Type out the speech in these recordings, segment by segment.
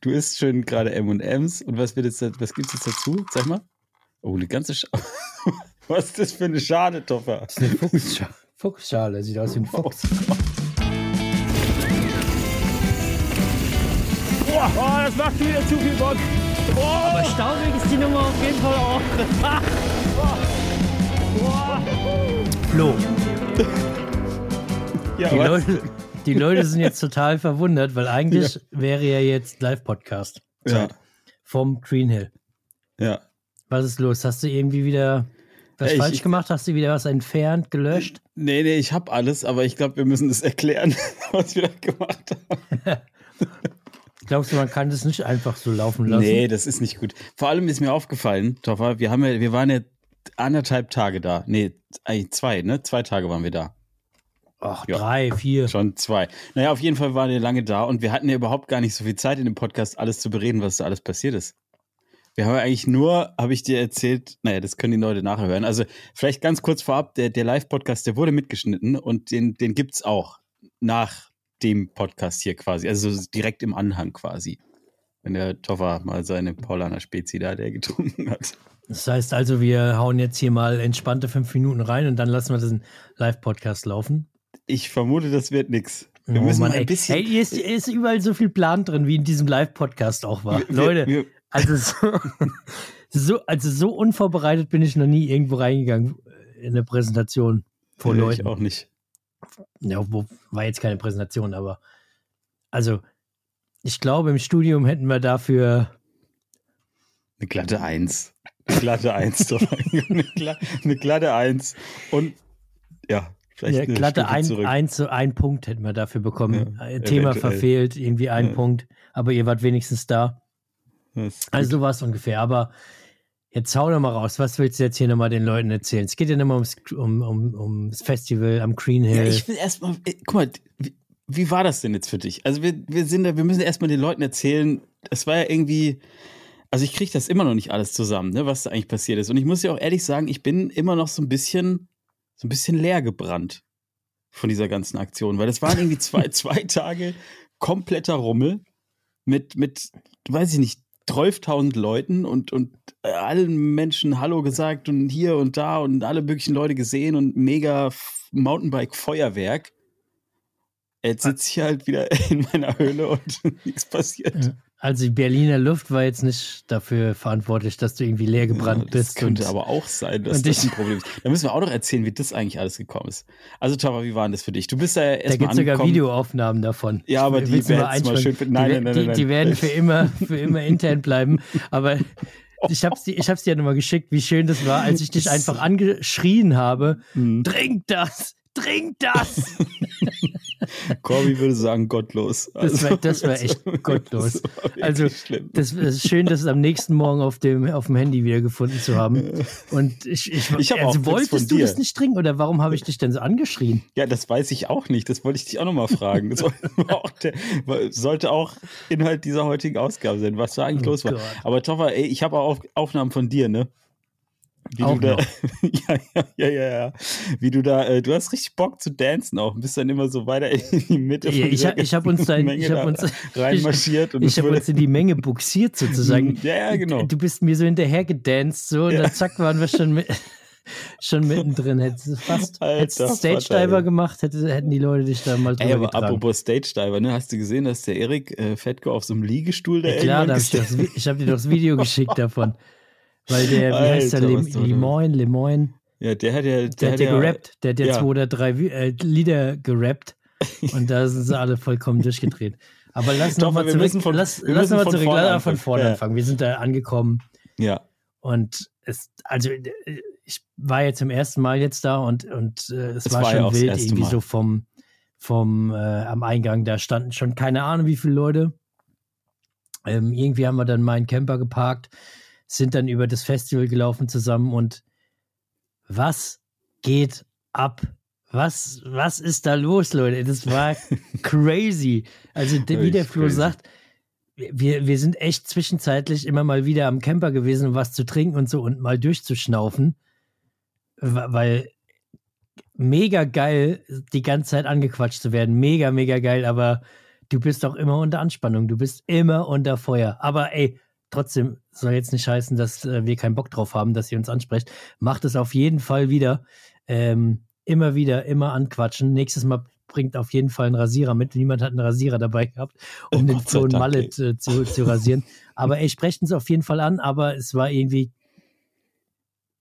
Du isst schön gerade M&M's und was wird jetzt, was gibt's jetzt dazu? Sag mal. Oh, eine ganze Sch Was ist das für eine Schale, Toffer? Das ist eine Fuchsschale. Fuchsschale. Sieht aus wie ein Fuchs. Boah, oh, das macht wieder zu viel Bock. Oh. Aber staubig ist die Nummer auf jeden Fall auch. Flo. Ja, Die was? Leute, die Leute sind jetzt total verwundert, weil eigentlich wäre ja jetzt Live-Podcast Ja, vom Green Hill. ja. Was ist los? Hast du irgendwie wieder was Ja, ich- falsch gemacht? Hast du wieder was entfernt, gelöscht? Nee, nee, ich hab alles, aber ich glaube, wir müssen das erklären, was wir da gemacht haben. Glaubst du, man kann das nicht einfach so laufen lassen? Nee, das ist nicht gut. Vor allem ist mir aufgefallen, Toffer, wir haben ja, wir waren ja anderthalb Tage da. Nee, eigentlich zwei, ne? Zwei Tage waren wir da. Ach, Ja. drei, vier. Schon zwei. Naja, auf jeden Fall waren wir lange da und wir hatten ja überhaupt gar nicht so viel Zeit in dem Podcast, alles zu bereden, was da alles passiert ist. Wir haben ja eigentlich nur, habe ich dir erzählt, naja, das können die Leute nachher hören. Also vielleicht ganz kurz vorab, der, der Live-Podcast, der wurde mitgeschnitten und den, den gibt's auch nach dem Podcast hier quasi, also so direkt im Anhang quasi. Wenn der Toffer mal seine Paulaner Spezi da, der getrunken hat. Das heißt also, wir hauen jetzt hier mal entspannte fünf Minuten rein und dann lassen wir den Live-Podcast laufen. Ich vermute, das wird nix. Wir Oh müssen Mann, mal ein bisschen. Hey, hier ist, hier ist überall so viel Plan drin, wie in diesem Live-Podcast auch war. wir, Leute, wir, also so, so, also so unvorbereitet bin ich noch nie irgendwo reingegangen in eine Präsentation vor ich Leuten. auch nicht. Ja, wo, war jetzt keine Präsentation, aber also ich glaube, im Studium hätten wir dafür Eine glatte Eins. Eine glatte Eins. eine glatte Eins. Und ja, vielleicht eine glatte Stufe ein, zurück. ein, so ein Punkt hätten wir dafür bekommen. Ja, Äh, Thema eventuell. verfehlt, irgendwie ein Ja. Punkt, aber ihr wart wenigstens da. Also gut. so war es ungefähr. Aber jetzt hau doch mal raus. Was willst du jetzt hier nochmal den Leuten erzählen? Es geht ja nochmal ums, um, um, ums Festival am Green Hill. ja, ich will erstmal, guck mal, wie, wie war das denn jetzt für dich? Also wir, wir sind da, wir müssen erstmal den Leuten erzählen, es war ja irgendwie, also ich kriege das immer noch nicht alles zusammen, ne, was da eigentlich passiert ist. Und ich muss ja auch ehrlich sagen, ich bin immer noch so ein bisschen, so ein bisschen leer gebrannt von dieser ganzen Aktion, weil das waren irgendwie zwei, zwei Tage kompletter Rummel mit, mit, weiß ich nicht, 12.000 Leuten und, und äh, allen Menschen Hallo gesagt und hier und da und alle möglichen Leute gesehen und mega Mountainbike-Feuerwerk. Jetzt sitze ich halt wieder in meiner Höhle und nichts passiert. Also die Berliner Luft war jetzt nicht dafür verantwortlich, dass du irgendwie leer gebrannt Ja, das bist. könnte und- aber auch sein, dass das ein Problem ist. Da müssen wir auch noch erzählen, wie das eigentlich alles gekommen ist. Also, Tava, wie war denn das für dich? Du bist da ja da erstmal gibt es sogar. Videoaufnahmen davon. Ja, aber die werden mal schön- nein, die, nein, nein, die, nein, die werden für immer, für immer intern bleiben. Aber ich hab's dir, ich hab's dir ja nochmal geschickt, wie schön das war, als ich dich einfach angeschrien habe. Hm. Trink das! Trink das! Corby würde sagen, gottlos. Das war, das war Also, echt gottlos. das war Also, schlimm. das ist schön, das am nächsten Morgen auf dem, auf dem Handy wieder gefunden zu haben. Und ich, ich, Ich also wolltest du dir. das nicht trinken oder warum habe ich dich denn so angeschrien? Ja, das weiß ich auch nicht. Das wollte ich dich auch nochmal fragen. Das war auch der, sollte auch Inhalt dieser heutigen Ausgabe sein, was da eigentlich Oh los war. Gott. Aber Toffer, ey, ich habe auch Auf- Aufnahmen von dir, ne? Wie Auch du da, noch. ja, ja, ja, ja, ja. Wie du da, äh, du hast richtig Bock zu dancen auch. Bist dann immer so weiter in die Mitte Ja, von ich ich hab uns da in- Menge ich hab uns- reinmarschiert und Ich habe uns in die Menge buxiert sozusagen. Ja, ja, genau. Du bist mir so hinterher gedanced so und Ja. dann zack waren wir schon mit, schon mittendrin. Hättest du fast Alter Stage Diver gemacht, hätte, hätten die Leute dich da mal drüber Ey, aber getragen. apropos Stage Diver, ne? Hast du gesehen, dass der Erik äh, Fettko auf so einem Liegestuhl da Ja, klar, da hab ich, ich habe dir doch das Video geschickt davon. Weil der, wie heißt der, Alter, Lim, was du- Lemoyne, Lemoyne, Ja, der hat ja, der, der hat ja gerappt, der hat ja ja. zwei oder drei äh, Lieder gerappt und da sind sie alle vollkommen durchgedreht. Aber lass Doch, nochmal wir zurück, müssen von- lass, wir lass müssen mal von zurück, vorne lass mal von vorne Ja. anfangen. Wir sind da angekommen Ja, und es, also ich war jetzt zum ersten Mal jetzt da und, und äh, es, Es war, war schon wild, irgendwie Mal. so vom, vom äh, am Eingang, da standen schon keine Ahnung wie viele Leute. Ähm, irgendwie haben wir dann meinen Camper geparkt, sind dann über das Festival gelaufen zusammen und was geht ab? Was, was ist da los, Leute? Das war crazy. Also, wie der Flo crazy. sagt, wir, wir sind echt zwischenzeitlich immer mal wieder am Camper gewesen, um was zu trinken und so und mal durchzuschnaufen. Weil mega geil, die ganze Zeit angequatscht zu werden. Mega, mega geil, aber du bist auch immer unter Anspannung, du bist immer unter Feuer. Aber ey, trotzdem soll jetzt nicht heißen, dass äh, wir keinen Bock drauf haben, dass ihr uns ansprecht. Macht es auf jeden Fall wieder. Ähm, immer wieder, immer anquatschen. Nächstes Mal bringt auf jeden Fall einen Rasierer mit. Niemand hat einen Rasierer dabei gehabt, um den Flo und Mallet äh, zu, zu rasieren. Aber ey, sprechen es auf jeden Fall an, aber es war irgendwie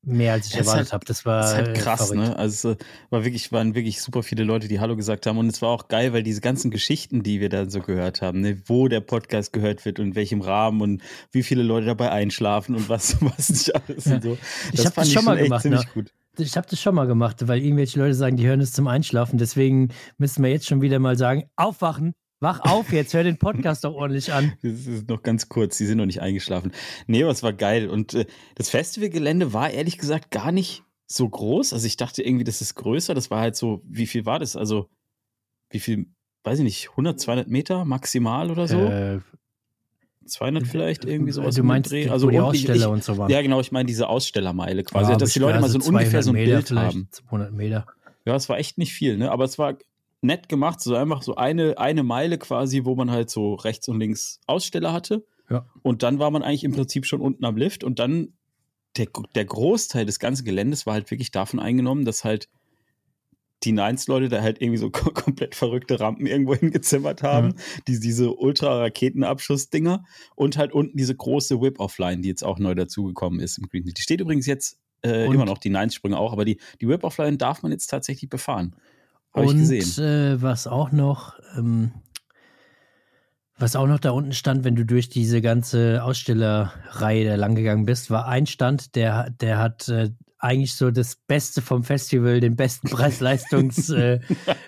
mehr als ich es erwartet halt, habe. Das war halt krass, verrückt. ne? Also es war wirklich, waren wirklich super viele Leute, die Hallo gesagt haben. Und es war auch geil, weil diese ganzen Geschichten, die wir dann so gehört haben, ne? wo der Podcast gehört wird und in welchem Rahmen und wie viele Leute dabei einschlafen und was, was nicht alles ja. und so. Das ich habe das schon mal gemacht. Ne? Gut. Ich habe das schon mal gemacht, weil irgendwelche Leute sagen, die hören es zum Einschlafen. Deswegen müssen wir jetzt schon wieder mal sagen, aufwachen, Wach auf jetzt, hör den Podcast doch ordentlich an. Das ist noch ganz kurz, die sind noch nicht eingeschlafen. Nee, aber es war geil. Und äh, das Festivalgelände war ehrlich gesagt gar nicht so groß. Also ich dachte irgendwie, das ist größer. Das war halt so, wie viel war das? Also, wie viel, weiß ich nicht, 100, 200 Meter maximal oder so? Äh, 200 vielleicht, irgendwie sowas. Du meinst, Dreh. also die Aussteller ich, und so waren. Ja, genau, ich meine diese Ausstellermeile quasi, ja, dass die Leute mal so ungefähr so ein Meter Bild haben. 200 Meter. Ja, es war echt nicht viel, ne? Aber es war nett gemacht, so einfach so eine, eine Meile quasi, wo man halt so rechts und links Aussteller hatte. Ja. Und dann war man eigentlich im Prinzip schon unten am Lift und dann der, der Großteil des ganzen Geländes war halt wirklich davon eingenommen, dass halt die Nines-Leute da halt irgendwie so komplett verrückte Rampen irgendwo hingezimmert haben, mhm. die, diese Ultra-Raketenabschuss-Dinger und halt unten diese große Whip-Offline, die jetzt auch neu dazugekommen ist im Green. Die steht übrigens jetzt äh, immer noch, die Nines-Sprünge auch, aber die, die Whip-Offline darf man jetzt tatsächlich befahren. Habe ich gesehen. Äh, was auch noch, ähm, was auch noch da unten stand, wenn du durch diese ganze Ausstellerreihe da lang gegangen bist, war ein Stand, der, der hat äh, eigentlich so das Beste vom Festival, den besten Preis-Leistungs-Banger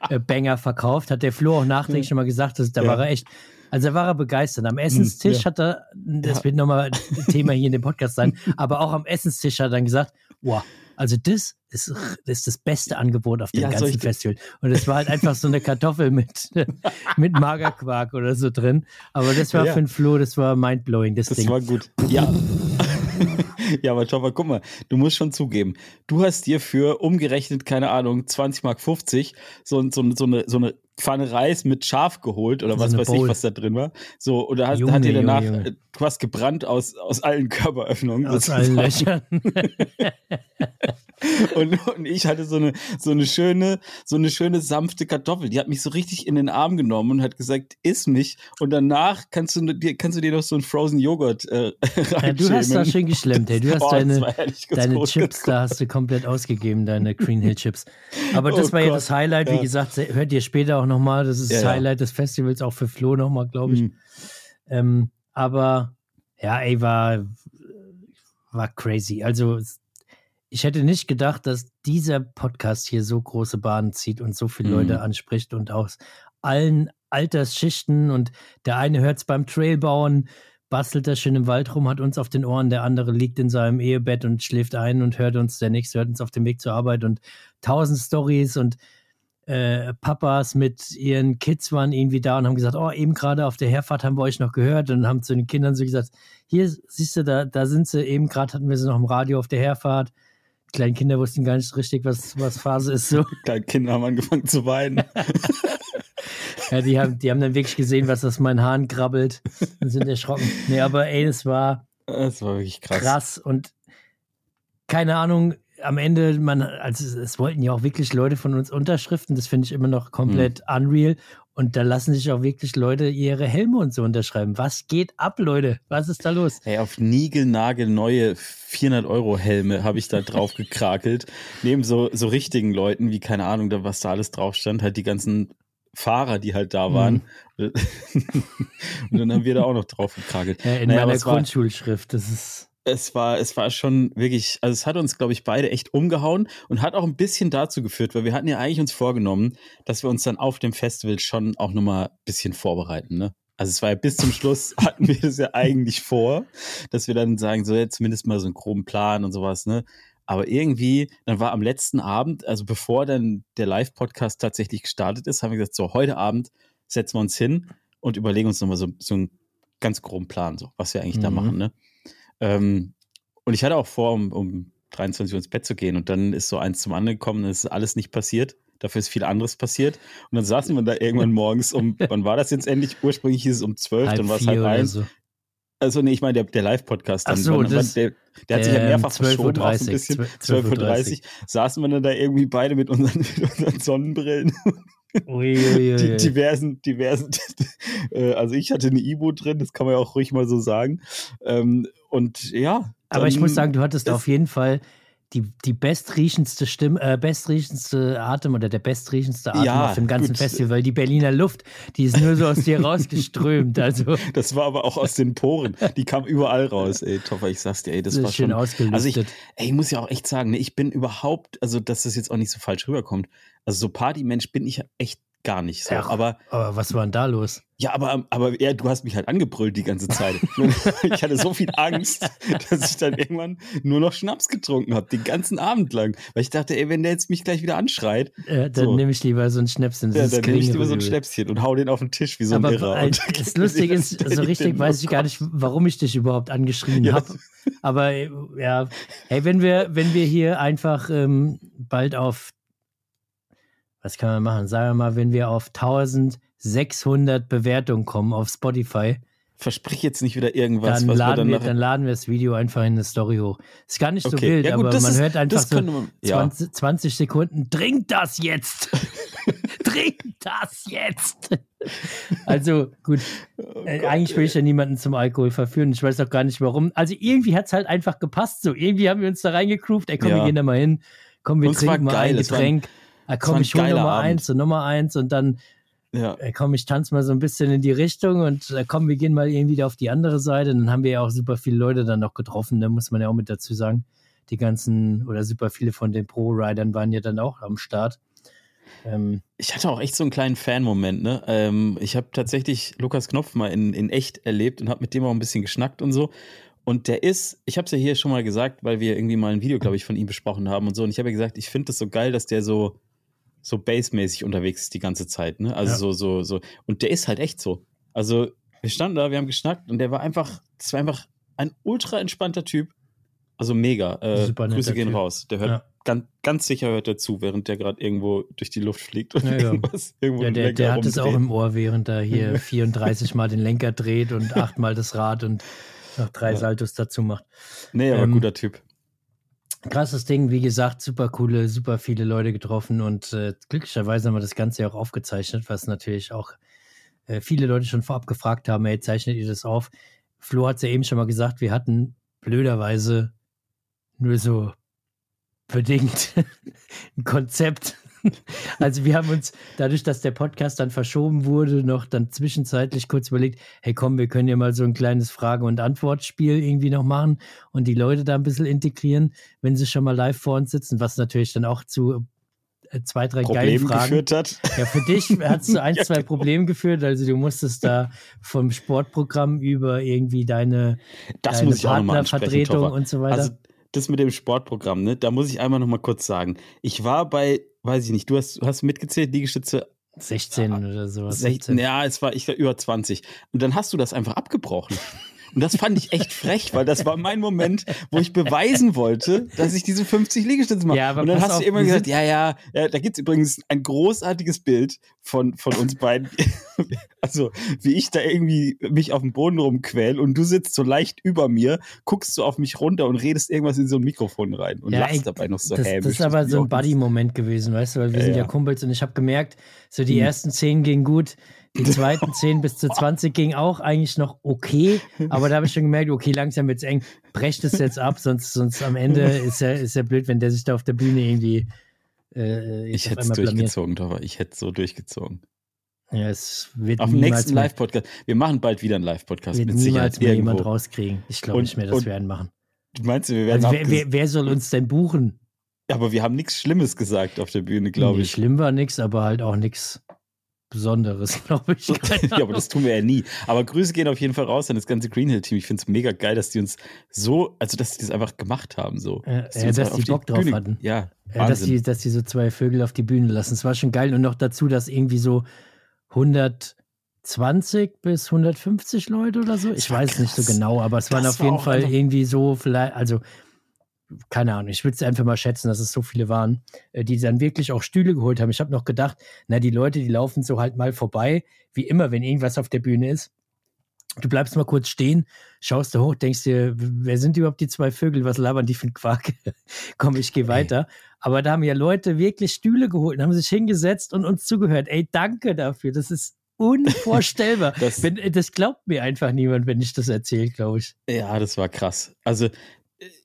äh, äh verkauft. Hat der Flo auch nachträglich schon mal gesagt, dass, da ja. war er echt, also da war er begeistert. Am Essenstisch hm, ja. hat er, das ja. wird nochmal Thema hier in dem Podcast sein, aber auch am Essenstisch hat er dann gesagt, wow, also das ist, das ist das beste Angebot auf dem ja, ganzen Festival. Und es war halt einfach so eine Kartoffel mit, mit Magerquark oder so drin. Aber das war ja. für den Flo, das war mindblowing, das, das Ding. Das war gut. Ja. ja, aber schau mal, guck mal, du musst schon zugeben, du hast dir für umgerechnet, keine Ahnung, 20 Mark 50 so, so, so, eine, so eine Pfanne Reis mit Schaf geholt oder was weiß Bowl. ich, was da drin war. So, oder hast, Junge, hat dir danach, Junge, Junge. du hast gebrannt aus, aus allen Körperöffnungen. Aus allen Löchern. und, und ich hatte so eine, so eine schöne, so eine schöne sanfte Kartoffel. Die hat mich so richtig in den Arm genommen und hat gesagt, iss mich. Und danach kannst du dir, kannst du dir noch so einen Frozen Joghurt äh, ja, Du hast da schön geschlemmt, ey. Du hast oh, deine, deine Chips, da hast du komplett ausgegeben, deine Green Hill Chips. Aber das oh war Gott. ja das Highlight. Wie ja. gesagt, hört ihr später auch nochmal. Das ist ja, das Highlight des Festivals, auch für Flo nochmal, glaube ich. Mhm. Ähm, aber ja, ey, war, war crazy. Also ich hätte nicht gedacht, dass dieser Podcast hier so große Bahnen zieht und so viele mhm. Leute anspricht und aus allen Altersschichten und der eine hört es beim Trailbauen, bastelt da schön im Wald rum, hat uns auf den Ohren, der andere liegt in seinem Ehebett und schläft ein und hört uns, der nächste hört uns auf dem Weg zur Arbeit und tausend Stories und äh, Papas mit ihren Kids waren irgendwie da und haben gesagt, oh, eben gerade auf der Herfahrt haben wir euch noch gehört und haben zu den Kindern so gesagt, hier, siehst du, da, da sind sie, eben gerade hatten wir sie noch im Radio auf der Herfahrt kleinen Kinder wussten gar nicht richtig, was, was Phase ist. So. Kleine Kinder haben angefangen zu weinen. ja, die haben, die haben dann wirklich gesehen, was aus meinen Haaren krabbelt und sind erschrocken. Nee, aber ey, das war, das war wirklich krass. Krass und keine Ahnung, am Ende, man, also es wollten ja auch wirklich Leute von uns Unterschriften, das finde ich immer noch komplett mhm. unreal. Und da lassen sich auch wirklich Leute ihre Helme und so unterschreiben. Was geht ab, Leute? Was ist da los? Hey, auf Nigelnagel neue 400 Euro Helme habe ich da drauf gekrakelt. Neben so, so richtigen Leuten, wie keine Ahnung, da, was da alles drauf stand, halt die ganzen Fahrer, die halt da waren. Mhm. und dann haben wir da auch noch drauf gekrakelt. Ja, in naja, meiner Grundschulschrift, das ist es war, es war schon wirklich, also es hat uns, glaube ich, beide echt umgehauen und hat auch ein bisschen dazu geführt, weil wir hatten ja eigentlich uns vorgenommen, dass wir uns dann auf dem Festival schon auch nochmal ein bisschen vorbereiten, ne? Also es war ja bis zum Schluss hatten wir das ja eigentlich vor, dass wir dann sagen, so jetzt zumindest mal so einen groben Plan und sowas, ne? Aber irgendwie, dann war am letzten Abend, also bevor dann der Live-Podcast tatsächlich gestartet ist, haben wir gesagt, so heute Abend setzen wir uns hin und überlegen uns nochmal so, so einen ganz groben Plan, so, was wir eigentlich mhm. da machen, ne? Ähm, und ich hatte auch vor, um, um 23 Uhr ins Bett zu gehen und dann ist so eins zum anderen gekommen, es ist alles nicht passiert. Dafür ist viel anderes passiert. Und dann saßen wir da irgendwann morgens um, wann war das jetzt endlich? Ursprünglich hieß es um zwölf, Halb dann war es halb eins. so. Also nee, ich meine der, der Live-Podcast dann. So, Wann- das- der, der hat sich ja ähm, mehrfach 12:30 verschoben, auch so ein bisschen. 12:30. 12.30 Uhr saßen wir dann da irgendwie beide mit unseren, mit unseren Sonnenbrillen Ui, ui, ui. diversen, diversen, äh, also ich hatte eine Ibo drin, das kann man ja auch ruhig mal so sagen. Ähm, und ja. Aber ich muss sagen, du hattest auf jeden Fall die, die bestriechendste Stimme, äh, bestriechendste Atem oder der bestriechendste Atem Ja, auf dem ganzen gut. Festival, weil die Berliner Luft, die ist nur so aus dir rausgeströmt. Also Das war aber auch aus den Poren. Die kam überall raus, ey. Toffer, ich sag's dir, ey, das das war schön schon. ausgelüftet. Also ich, ey, ich muss ja auch echt sagen, ne, ich bin überhaupt, also dass das jetzt auch nicht so falsch rüberkommt. Also so Partymensch bin ich echt gar nicht so. Ach. Aber Aber was war denn da los? ja, aber, aber ja, du hast mich halt angebrüllt die ganze Zeit. ich hatte so viel Angst, dass ich dann irgendwann nur noch Schnaps getrunken habe, den ganzen Abend lang. Weil ich dachte, ey, wenn der jetzt mich gleich wieder anschreit, Äh, dann So. nehme ich lieber so ein Schnäpschen. ja, dann nehme ich lieber so ein. Schnäpschen und hau den auf den Tisch wie so ein Aber Irrer. äh, das Lustige ist, so richtig weiß ich gar nicht, warum ich dich überhaupt angeschrien Ja. habe. Aber ja, hey, wenn wir, wenn wir hier einfach ähm, bald auf, was kann man machen? Sagen wir mal, wenn wir auf 1600 Bewertungen kommen auf Spotify, Versprich jetzt nicht wieder irgendwas, dann wir laden, wir, nachher dann laden wir das Video einfach in eine Story hoch. Ist gar nicht so Okay, wild, ja gut, aber man ist- hört einfach so man- ja. 20, 20 Sekunden, trink das jetzt! trink das jetzt! also gut, Oh äh, Gott, eigentlich will ich ja niemanden zum Alkohol verführen. Ich weiß auch gar nicht warum. Also irgendwie hat es halt einfach gepasst. So irgendwie haben wir uns da reingegroovt. Ey, komm, Ja. wir gehen da mal hin. Komm, wir war trinken mal geil, ein- Getränk. Ah, komm, ich hole Nummer Abend. eins und Nummer eins und dann, Ja. ey, komm, ich tanze mal so ein bisschen in die Richtung und äh, komm, wir gehen mal irgendwie wieder auf die andere Seite. Dann haben wir ja auch super viele Leute dann noch getroffen, da muss man ja auch mit dazu sagen. Die ganzen oder super viele von den Pro-Riders waren ja dann auch am Start. Ähm, Ich hatte auch echt so einen kleinen Fan-Moment, ne? Ähm, ich habe tatsächlich Lukas Knopf mal in, in echt erlebt und habe mit dem auch ein bisschen geschnackt und so. Und der ist, ich habe es ja hier schon mal gesagt, weil wir irgendwie mal ein Video, glaube ich, von ihm besprochen haben und so. Und ich habe ja gesagt, ich finde das so geil, dass der so, so bassmäßig unterwegs ist die ganze Zeit, ne? Also Ja. so, so, so. Und der ist halt echt so. Also wir standen da, wir haben geschnackt und der war einfach, das war einfach ein ultra entspannter Typ. Also mega. Äh, Grüße gehen Typ. raus. Der hört Ja. ganz, ganz sicher hört er zu, während der gerade irgendwo durch die Luft fliegt und Ja, irgendwas irgendwo ja, der, der hat es auch im Ohr, während er hier 34 Mal den Lenker dreht und achtmal das Rad und noch drei. Saltos dazu macht. Nee, aber ähm, guter Typ. Krasses Ding, wie gesagt, super coole, super viele Leute getroffen und äh, glücklicherweise haben wir das Ganze ja auch aufgezeichnet, was natürlich auch äh, viele Leute schon vorab gefragt haben, hey, zeichnet ihr das auf? Flo hat es ja eben schon mal gesagt, wir hatten blöderweise nur so bedingt ein Konzept. Also wir haben uns, dadurch, dass der Podcast dann verschoben wurde, noch dann zwischenzeitlich kurz überlegt, hey komm, wir können ja mal so ein kleines Frage- und Antwortspiel irgendwie noch machen und die Leute da ein bisschen integrieren, wenn sie schon mal live vor uns sitzen, was natürlich dann auch zu äh, zwei, drei geilen Problem Fragen. geführt hat. Ja, für dich hat es zu ein, Ja, zwei genau. Problemen geführt. Also du musstest da vom Sportprogramm über irgendwie deine, Das deine Partnervertretung und so weiter. Also das mit dem Sportprogramm, ne, da muss ich einmal nochmal kurz sagen. Ich war bei, weiß ich nicht, du hast, hast mitgezählt, Liegestütze 16 oder sowas. 16, 17. ja, es war, ich glaube, über 20. Und dann hast du das einfach abgebrochen. Und das fand ich echt frech, weil das war mein Moment, wo ich beweisen wollte, dass ich diese 50 Liegestütze mache. Ja, aber und dann hast auf, du immer gesagt, ja, ja, ja, da gibt's übrigens ein großartiges Bild von, von uns beiden. also, wie ich da irgendwie mich auf dem Boden rumquäl und du sitzt so leicht über mir, guckst so auf mich runter und redest irgendwas in so ein Mikrofon rein und Ja, lachst ey, dabei noch so das, hämisch. das ist aber so ein Buddy-Moment gewesen, weißt du, weil wir Ja, sind ja. Kumpels und ich habe gemerkt, so die Hm. ersten 10 gingen gut, die zweiten 10 bis zu 20 ging auch eigentlich noch okay, aber da habe ich schon gemerkt, okay, langsam wird's eng, brecht es jetzt ab, sonst, sonst am Ende ist ja, ist ja blöd, wenn der sich da auf der Bühne irgendwie äh, Ich auf hätte es durchgezogen, aber ich hätte so durchgezogen. Ja, es wird Auf dem nächsten Live-Podcast. Wir machen bald wieder einen Live-Podcast wird mit niemals Sicherheit mehr jemand irgendwo. rauskriegen. Ich glaube nicht mehr, dass wir einen machen. Meinst du, wir werden Also wer, wer, wer soll uns denn buchen? Aber wir haben nichts Schlimmes gesagt auf der Bühne, glaube Nee, ich. Schlimm war nix, aber halt auch nichts Besonderes, glaube ich. Ja, aber das tun wir ja nie. Aber Grüße gehen auf jeden Fall raus an das ganze Green Hill Team. Ich finde es mega geil, dass die uns so, also dass die das einfach gemacht haben. So. Ja, die ja, uns dass die Bock drauf Bühne- hatten. Ja, Ja, dass, die, dass die so zwei Vögel auf die Bühne lassen. Es war schon geil. Und noch dazu, dass irgendwie so 120 bis 150 Leute oder so. Ich weiß nicht so krass. genau, aber es waren Das auf war jeden auch Fall irgendwie so vielleicht, also keine Ahnung, ich würde es einfach mal schätzen, dass es so viele waren, äh, die dann wirklich auch Stühle geholt haben. Ich habe noch gedacht, na, die Leute, die laufen so halt mal vorbei, wie immer, wenn irgendwas auf der Bühne ist. Du bleibst mal kurz stehen, schaust da hoch, denkst dir, wer sind überhaupt die zwei Vögel? Was labern die für ein Quark? Komm, ich gehe weiter. Aber da haben ja Leute wirklich Stühle geholt und haben sich hingesetzt und uns zugehört. Ey, danke dafür. Das ist unvorstellbar. das, wenn, das glaubt mir einfach niemand, wenn ich das erzähle, glaube ich. Ja, das war krass. Also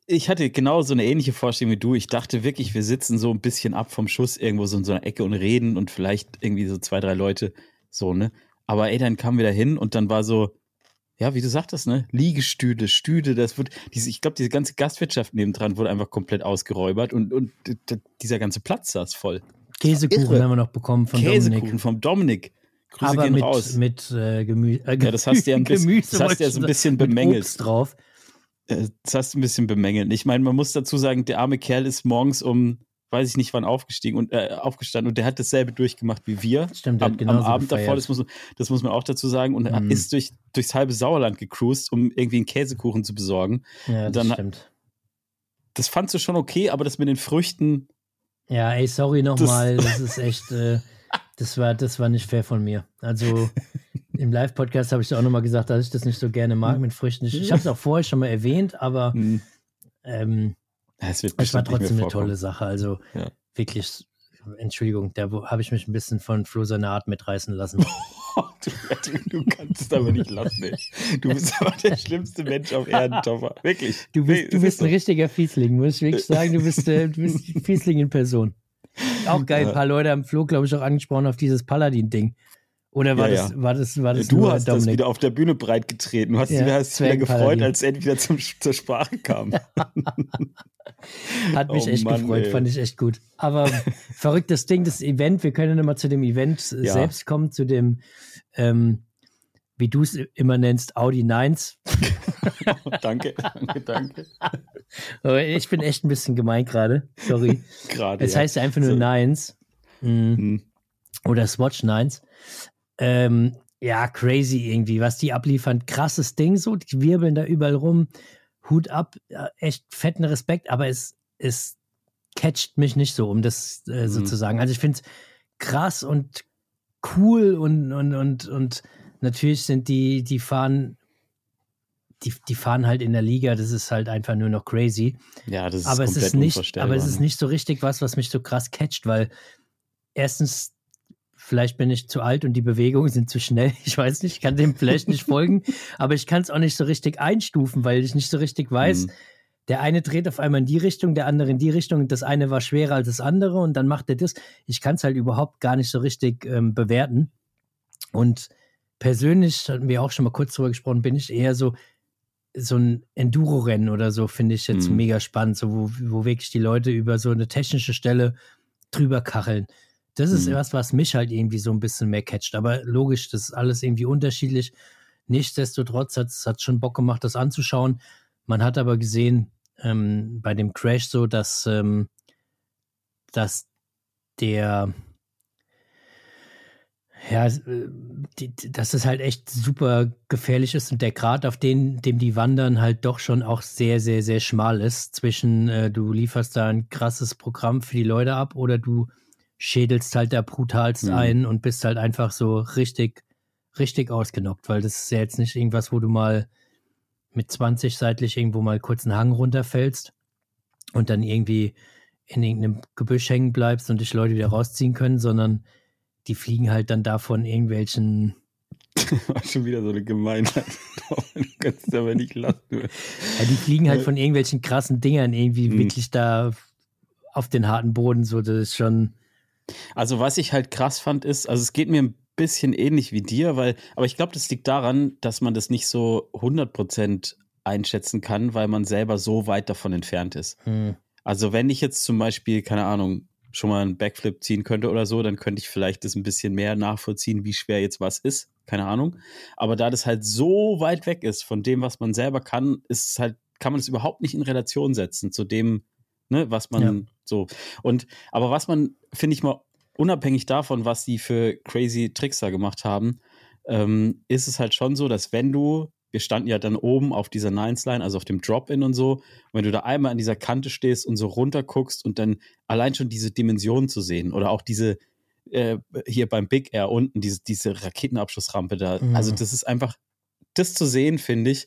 ich hatte genau so eine ähnliche Vorstellung wie du. Ich dachte wirklich, wir sitzen so ein bisschen ab vom Schuss irgendwo so in so einer Ecke und reden und vielleicht irgendwie so zwei, drei Leute so, ne? Aber ey, dann kamen wir da hin und dann war so, ja, wie du sagtest, ne? Liegestühle, Stühle, das wird, diese, ich glaube, diese ganze Gastwirtschaft nebendran wurde einfach komplett ausgeräubert und, und dieser ganze Platz saß voll. Käsekuchen haben wir noch bekommen von Käsekuchen Dominik. Käsekuchen vom Dominik. Grüße Aber mit, raus. mit äh, Gemüse. Äh, ja, das hast du ja ein bisschen, das hast ja so ein bisschen bemängelt. Obst drauf. Äh, das hast du ein bisschen bemängelt. Ich meine, man muss dazu sagen, der arme Kerl ist morgens um weiß ich nicht wann aufgestiegen und äh, aufgestanden und der hat dasselbe durchgemacht wie wir. Stimmt, am, am Abend gefeiert. davor, das muss, das muss man auch dazu sagen, und mhm. ist durch, durchs halbe Sauerland gecruised, um irgendwie einen Käsekuchen zu besorgen. Ja, das dann, stimmt. Das fandst du schon okay, aber das mit den Früchten. Ja, ey, sorry nochmal, das, das ist echt, äh, das war, das war nicht fair von mir. Also im Live-Podcast habe ich auch nochmal gesagt, dass ich das nicht so gerne mag mit Früchten. Ich, ich habe es auch vorher schon mal erwähnt, aber mhm. ähm, es, war trotzdem eine tolle Sache. Also ja. wirklich, Entschuldigung, da habe ich mich ein bisschen von Flo seiner Art mitreißen lassen. du, du, kannst es aber nicht lassen, ey. Du bist aber der schlimmste Mensch auf Erden, Toffer. Wirklich. Du bist, du bist ein richtiger Fiesling, muss ich wirklich sagen. Du bist, äh, du bist Fiesling in Person. Auch geil, ein paar Leute haben Flo, glaube ich, auch angesprochen auf dieses Paladin-Ding. Oder war, ja, das, ja. war das, war das, Du hast Dominik? das wieder auf der Bühne breit getreten. Du hast ja, dich wieder gefreut, als er wieder zum, zur Sprache kam. Hat mich oh, echt Mann, gefreut, ey. fand ich echt gut. Aber verrücktes Ding, das Event, wir können nochmal zu dem Event selbst kommen, zu dem, ähm, wie du es immer nennst, Audi 9s. danke, danke, danke. Aber ich bin echt ein bisschen gemein gerade. Sorry. Gerade. Es heißt einfach nur so. Nines. Mhm. Mhm. Oder Swatch Nines. Ähm, ja, crazy irgendwie, was die abliefern. Krasses Ding so, die wirbeln da überall rum. Hut ab, echt fetten Respekt, aber es, es catcht mich nicht so, um das äh, so mhm. zu sagen. Also ich finde es krass und cool und, und, und, und natürlich sind die, die fahren, die, die fahren halt in der Liga, das ist halt einfach nur noch crazy. Ja, das ist aber es ist nicht, Aber es ist nicht so richtig was, was mich so krass catcht, weil erstens Vielleicht bin ich zu alt und die Bewegungen sind zu schnell. Ich weiß nicht, ich kann dem vielleicht nicht folgen, aber ich kann es auch nicht so richtig einstufen, weil ich nicht so richtig weiß. Mhm. Der eine dreht auf einmal in die Richtung, der andere in die Richtung. Das eine war schwerer als das andere und dann macht er das. Ich kann es halt überhaupt gar nicht so richtig ähm, bewerten. Und persönlich, hatten wir auch schon mal kurz drüber gesprochen, bin ich eher so, so ein Enduro-Rennen oder so, finde ich jetzt mhm. mega spannend, so wo, wo wirklich die Leute über so eine technische Stelle drüber kacheln. Das ist mhm. was, was mich halt irgendwie so ein bisschen mehr catcht. Aber logisch, das ist alles irgendwie unterschiedlich. Nichtsdestotrotz hat es schon Bock gemacht, das anzuschauen. Man hat aber gesehen ähm, bei dem Crash so, dass, ähm, dass der ja, äh, die, dass es halt echt super gefährlich ist und der Grad, auf den, dem die wandern, halt doch schon auch sehr, sehr, sehr schmal ist. Zwischen äh, du lieferst da ein krasses Programm für die Leute ab oder du schädelst halt da brutalst mhm. ein und bist halt einfach so richtig, richtig ausgenockt, weil das ist ja jetzt nicht irgendwas, wo du mal mit 20 seitlich irgendwo mal kurz einen Hang runterfällst und dann irgendwie in irgendeinem Gebüsch hängen bleibst und dich Leute wieder rausziehen können, sondern die fliegen halt dann davon irgendwelchen. War schon wieder so eine Gemeinheit. du kannst es aber nicht lassen. Ja, die fliegen halt von irgendwelchen krassen Dingern irgendwie mhm. wirklich da auf den harten Boden. So, das ist schon. Also, was ich halt krass fand, ist, also es geht mir ein bisschen ähnlich wie dir, weil, aber ich glaube, das liegt daran, dass man das nicht so 100% einschätzen kann, weil man selber so weit davon entfernt ist. Hm. Also, wenn ich jetzt zum Beispiel, keine Ahnung, schon mal einen Backflip ziehen könnte oder so, dann könnte ich vielleicht das ein bisschen mehr nachvollziehen, wie schwer jetzt was ist. Keine Ahnung. Aber da das halt so weit weg ist von dem, was man selber kann, ist es halt, kann man es überhaupt nicht in Relation setzen zu dem, ne, was man ja. so. Und aber was man, finde ich mal, unabhängig davon, was die für crazy Tricks da gemacht haben, ähm, ist es halt schon so, dass wenn du wir standen ja dann oben auf dieser Nines-Line, also auf dem Drop-In und so. Und wenn du da einmal an dieser Kante stehst und so runter guckst und dann allein schon diese Dimensionen zu sehen oder auch diese, äh, hier beim Big Air unten, diese, diese Raketenabschussrampe da. Mhm. Also das ist einfach, das zu sehen, finde ich,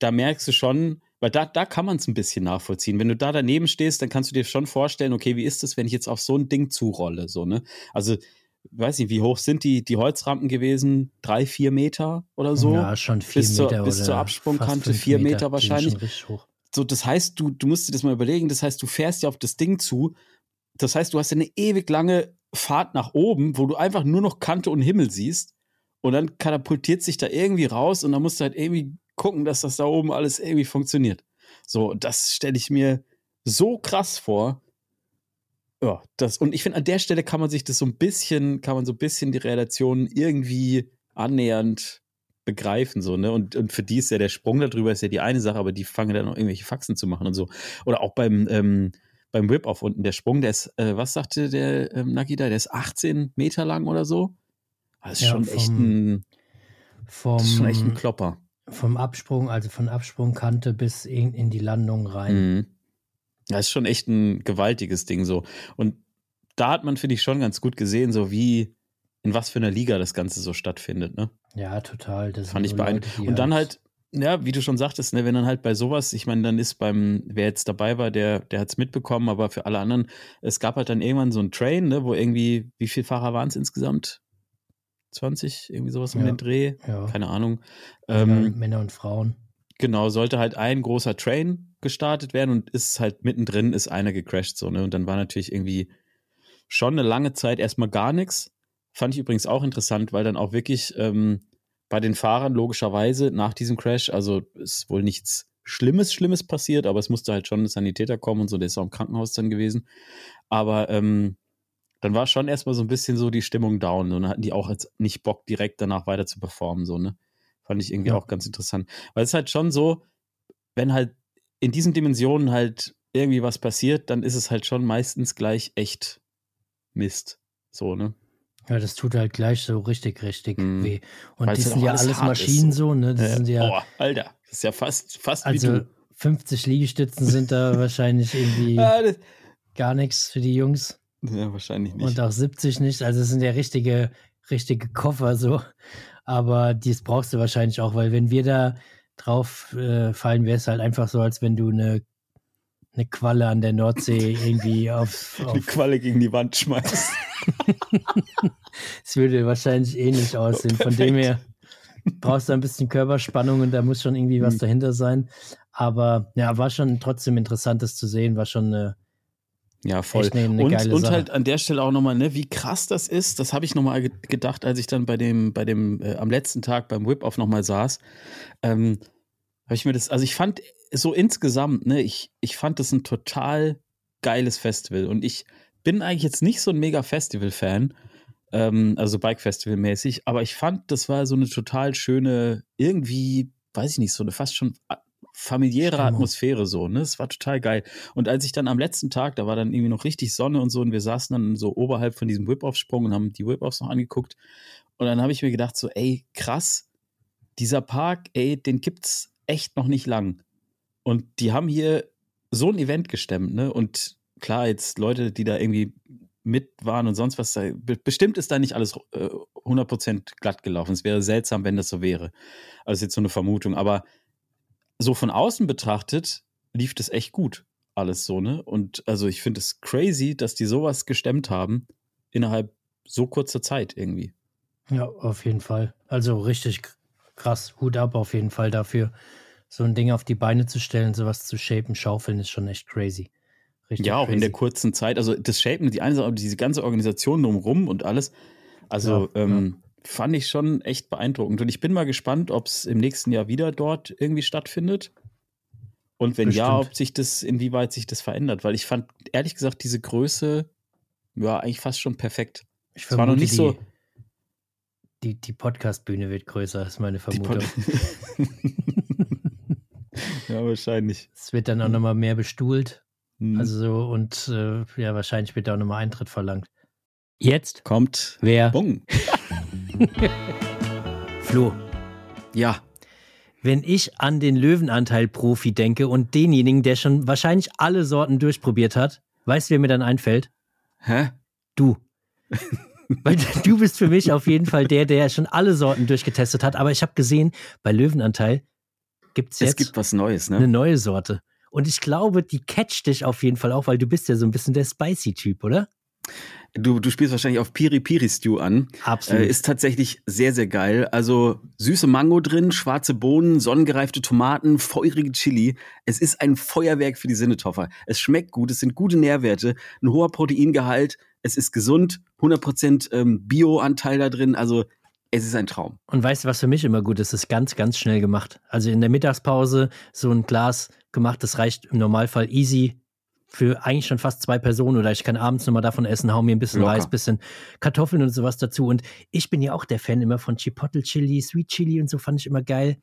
da merkst du schon, weil da, da kann man es ein bisschen nachvollziehen. Wenn du da daneben stehst, dann kannst du dir schon vorstellen, okay, wie ist es, wenn ich jetzt auf so ein Ding zurolle, so, ne? Also, weiß nicht, wie hoch sind die, die Holzrampen gewesen? Drei, vier Meter oder so? Ja, schon vier bis Meter. Zur, bis zur Absprungkante, vier Meter, Meter wahrscheinlich. So, das heißt, du, du musst dir das mal überlegen, das heißt, du fährst ja auf das Ding zu. Das heißt, du hast eine ewig lange Fahrt nach oben, wo du einfach nur noch Kante und Himmel siehst. Und dann katapultiert sich da irgendwie raus und dann musst du halt irgendwie gucken, dass das da oben alles irgendwie funktioniert. So, das stelle ich mir so krass vor. Ja, das, und ich finde, an der Stelle kann man sich das so ein bisschen, kann man so ein bisschen die Relation irgendwie annähernd begreifen, so, ne? Und, und für die ist ja der Sprung darüber ist ja die eine Sache, aber die fangen dann auch irgendwelche Faxen zu machen und so. Oder auch beim, ähm, beim Whip auf unten, der Sprung, der ist, äh, was sagte der ähm, Naki da, der ist 18 Meter lang oder so. Das ist ja, schon vom, echt ein, vom, das ist schon echt ein Klopper. Vom Absprung, also von Absprungkante bis in, in die Landung rein. Mhm. Das ist schon echt ein gewaltiges Ding so. Und da hat man, finde ich, schon ganz gut gesehen, so wie, in was für einer Liga das Ganze so stattfindet, ne? Ja, total. Das fand ich so beeindruckend. Und dann halt, ja, wie du schon sagtest, ne, wenn dann halt bei sowas, ich meine, dann ist beim, wer jetzt dabei war, der, der hat es mitbekommen, aber für alle anderen, es gab halt dann irgendwann so ein Train, ne, wo irgendwie, wie viele Fahrer waren es insgesamt? 20, irgendwie sowas um den Dreh. Ja. Keine Ahnung. Männer, ähm, Männer und Frauen. Genau, sollte halt ein großer Train gestartet werden und ist halt mittendrin, ist einer gecrashed, so, ne? Und dann war natürlich irgendwie schon eine lange Zeit erstmal gar nichts. Fand ich übrigens auch interessant, weil dann auch wirklich ähm, bei den Fahrern logischerweise nach diesem Crash, also ist wohl nichts Schlimmes, Schlimmes passiert, aber es musste halt schon ein Sanitäter kommen und so, der ist auch im Krankenhaus dann gewesen. Aber ähm, dann war schon erstmal so ein bisschen so die Stimmung down. Und dann hatten die auch jetzt nicht Bock, direkt danach weiter zu performen. So, ne? Fand ich irgendwie ja. auch ganz interessant. Weil es ist halt schon so, wenn halt in diesen Dimensionen halt irgendwie was passiert, dann ist es halt schon meistens gleich echt Mist. So, ne? Ja, das tut halt gleich so richtig, richtig mm. weh. Und Weil's die halt sind ja alles Maschinen ist. so, ne? Das äh, sind ja. Boah, Alter, das ist ja fast, fast also wie du. 50 Liegestützen sind da wahrscheinlich irgendwie gar nichts für die Jungs. Ja, wahrscheinlich nicht. Und auch 70 nicht. Also es sind ja richtige, richtige Koffer so. Aber dies brauchst du wahrscheinlich auch, weil wenn wir da drauf äh, fallen, wäre es halt einfach so, als wenn du eine, eine Qualle an der Nordsee irgendwie auf, auf Eine Qualle gegen die Wand schmeißt. Es würde wahrscheinlich ähnlich aussehen. Von dem her brauchst du ein bisschen Körperspannung und da muss schon irgendwie was mhm. dahinter sein. Aber ja, war schon trotzdem interessant, das zu sehen, war schon eine ja, voll. Und, und halt an der Stelle auch nochmal, ne, wie krass das ist, das habe ich nochmal gedacht, als ich dann bei dem, bei dem, äh, am letzten Tag beim Whip-Off nochmal saß. Ähm, habe ich mir das, also ich fand so insgesamt, ne, ich, ich fand das ein total geiles Festival und ich bin eigentlich jetzt nicht so ein mega Festival-Fan, ähm, also Bike-Festival-mäßig, aber ich fand, das war so eine total schöne, irgendwie, weiß ich nicht, so eine fast schon familiäre Stimmung. Atmosphäre so, ne? Es war total geil. Und als ich dann am letzten Tag, da war dann irgendwie noch richtig Sonne und so und wir saßen dann so oberhalb von diesem Whip-Off-Sprung und haben die Whip-Offs noch angeguckt und dann habe ich mir gedacht so, ey, krass, dieser Park, ey, den gibt's echt noch nicht lang. Und die haben hier so ein Event gestemmt, ne? Und klar, jetzt Leute, die da irgendwie mit waren und sonst was, bestimmt ist da nicht alles äh, 100% glatt gelaufen. Es wäre seltsam, wenn das so wäre. Also jetzt so eine Vermutung, aber so von außen betrachtet lief das echt gut, alles so, ne? Und also ich finde es crazy, dass die sowas gestemmt haben innerhalb so kurzer Zeit irgendwie. Ja, auf jeden Fall. Also richtig krass. Hut ab auf jeden Fall dafür. So ein Ding auf die Beine zu stellen, sowas zu shapen, schaufeln, ist schon echt crazy. Richtig ja, auch crazy. in der kurzen Zeit. Also das Shapen, die eine diese ganze Organisation drumherum und alles. Also ja, ähm, ja fand ich schon echt beeindruckend. Und ich bin mal gespannt, ob es im nächsten Jahr wieder dort irgendwie stattfindet. Und wenn Bestimmt. ja, ob sich das, inwieweit sich das verändert. Weil ich fand, ehrlich gesagt, diese Größe, ja, eigentlich fast schon perfekt. Ich es war noch nicht die, so. Die, die Podcast-Bühne wird größer, ist meine Vermutung. ja, wahrscheinlich. Es wird dann auch nochmal mehr bestuhlt. Hm. Also, und äh, ja, wahrscheinlich wird da auch nochmal Eintritt verlangt. Jetzt kommt wer? Bung. Flo. Ja. wenn ich an den Löwenanteil-Profi denke und denjenigen, der schon wahrscheinlich alle Sorten durchprobiert hat, weißt du, wer mir dann einfällt? Hä? Du. Weil du bist für mich auf jeden Fall der, der schon alle Sorten durchgetestet hat. Aber ich habe gesehen, bei Löwenanteil gibt es jetzt Es gibt was Neues, eine ne? neue Sorte. Und ich glaube, die catcht dich auf jeden Fall auch, weil du bist ja so ein bisschen der Spicy-Typ, oder? Du, du spielst wahrscheinlich auf Piri Piri Stew an. Absolut. Äh, ist tatsächlich sehr, sehr geil. Also süße Mango drin, schwarze Bohnen, sonnengereifte Tomaten, feurige Chili. Es ist ein Feuerwerk für die Sinnetoffer. Es schmeckt gut, es sind gute Nährwerte, ein hoher Proteingehalt, es ist gesund, 100% ähm, Bio-Anteil da drin. Also es ist ein Traum. Und weißt du, was für mich immer gut ist? Es ist ganz, ganz schnell gemacht. Also in der Mittagspause so ein Glas gemacht, das reicht im Normalfall easy für eigentlich schon fast zwei Personen oder ich kann abends nochmal davon essen, hau mir ein bisschen Locker. Reis, bisschen Kartoffeln und sowas dazu. Und ich bin ja auch der Fan immer von Chipotle Chili, Sweet Chili und so fand ich immer geil.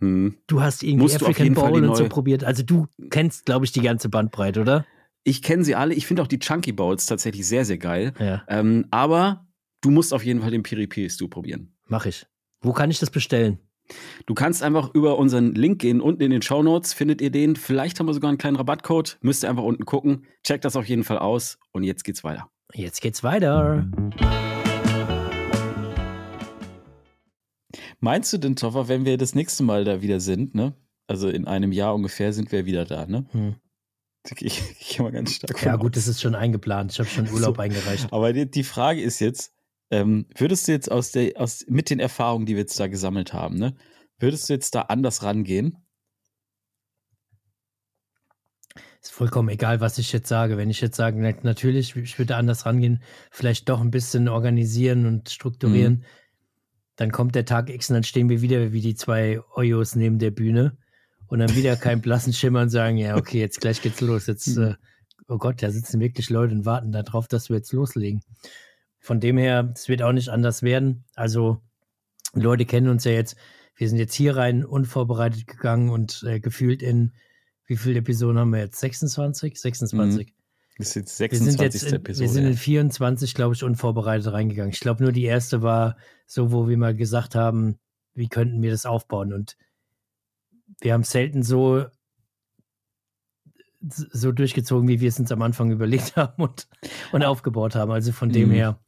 Hm. Du hast irgendwie Musst African Bowl und so probiert. Also du kennst, glaube ich, die ganze Bandbreite, oder? Ich kenne sie alle. Ich finde auch die Chunky Bowls tatsächlich sehr, sehr geil. Ja, Ähm, aber du musst auf jeden Fall den Piri Piri Stew probieren. mach ich. Wo kann ich das bestellen? Du kannst einfach über unseren Link gehen. Unten in den Show Notes findet ihr den. Vielleicht haben wir sogar einen kleinen Rabattcode. Müsst ihr einfach unten gucken. Checkt das auf jeden Fall aus. Und jetzt geht's weiter. Jetzt geht's weiter. Meinst du denn, Toffer, wenn wir das nächste Mal da wieder sind, ne? Also in einem Jahr ungefähr sind wir wieder da, ne? Hm. Ich, ich gehe mal ganz stark Ja, gut, aus. das ist schon eingeplant. Ich habe schon Urlaub So. eingereicht. Aber die, die Frage ist jetzt, ähm, würdest du jetzt aus der, aus, mit den Erfahrungen, die wir jetzt da gesammelt haben, ne? Würdest du jetzt da anders rangehen? Ist vollkommen egal, was ich jetzt sage. Wenn ich jetzt sage, na, natürlich, ich würde anders rangehen, vielleicht doch ein bisschen organisieren und strukturieren, Mhm. dann kommt der Tag X und dann stehen wir wieder wie die zwei Ojos neben der Bühne und dann wieder keinen blassen Schimmer und sagen, ja, okay, jetzt gleich geht's los. Jetzt, Mhm. äh, oh Gott, da sitzen wirklich Leute und warten darauf, dass wir jetzt loslegen. Von dem her, es wird auch nicht anders werden. Also, Leute kennen uns ja jetzt. Wir sind jetzt hier rein unvorbereitet gegangen und äh, gefühlt in, wie viele Episoden haben wir jetzt? 26? 26. Das ist jetzt Wir 26. sind jetzt in, Episode. wir sind in 24, glaube ich, unvorbereitet reingegangen. Ich glaube, nur die erste war so, wo wir mal gesagt haben, wie könnten wir das aufbauen? Und wir haben selten so, so durchgezogen, wie wir es uns am Anfang überlegt haben und, und aufgebaut haben. Also von dem Mhm. her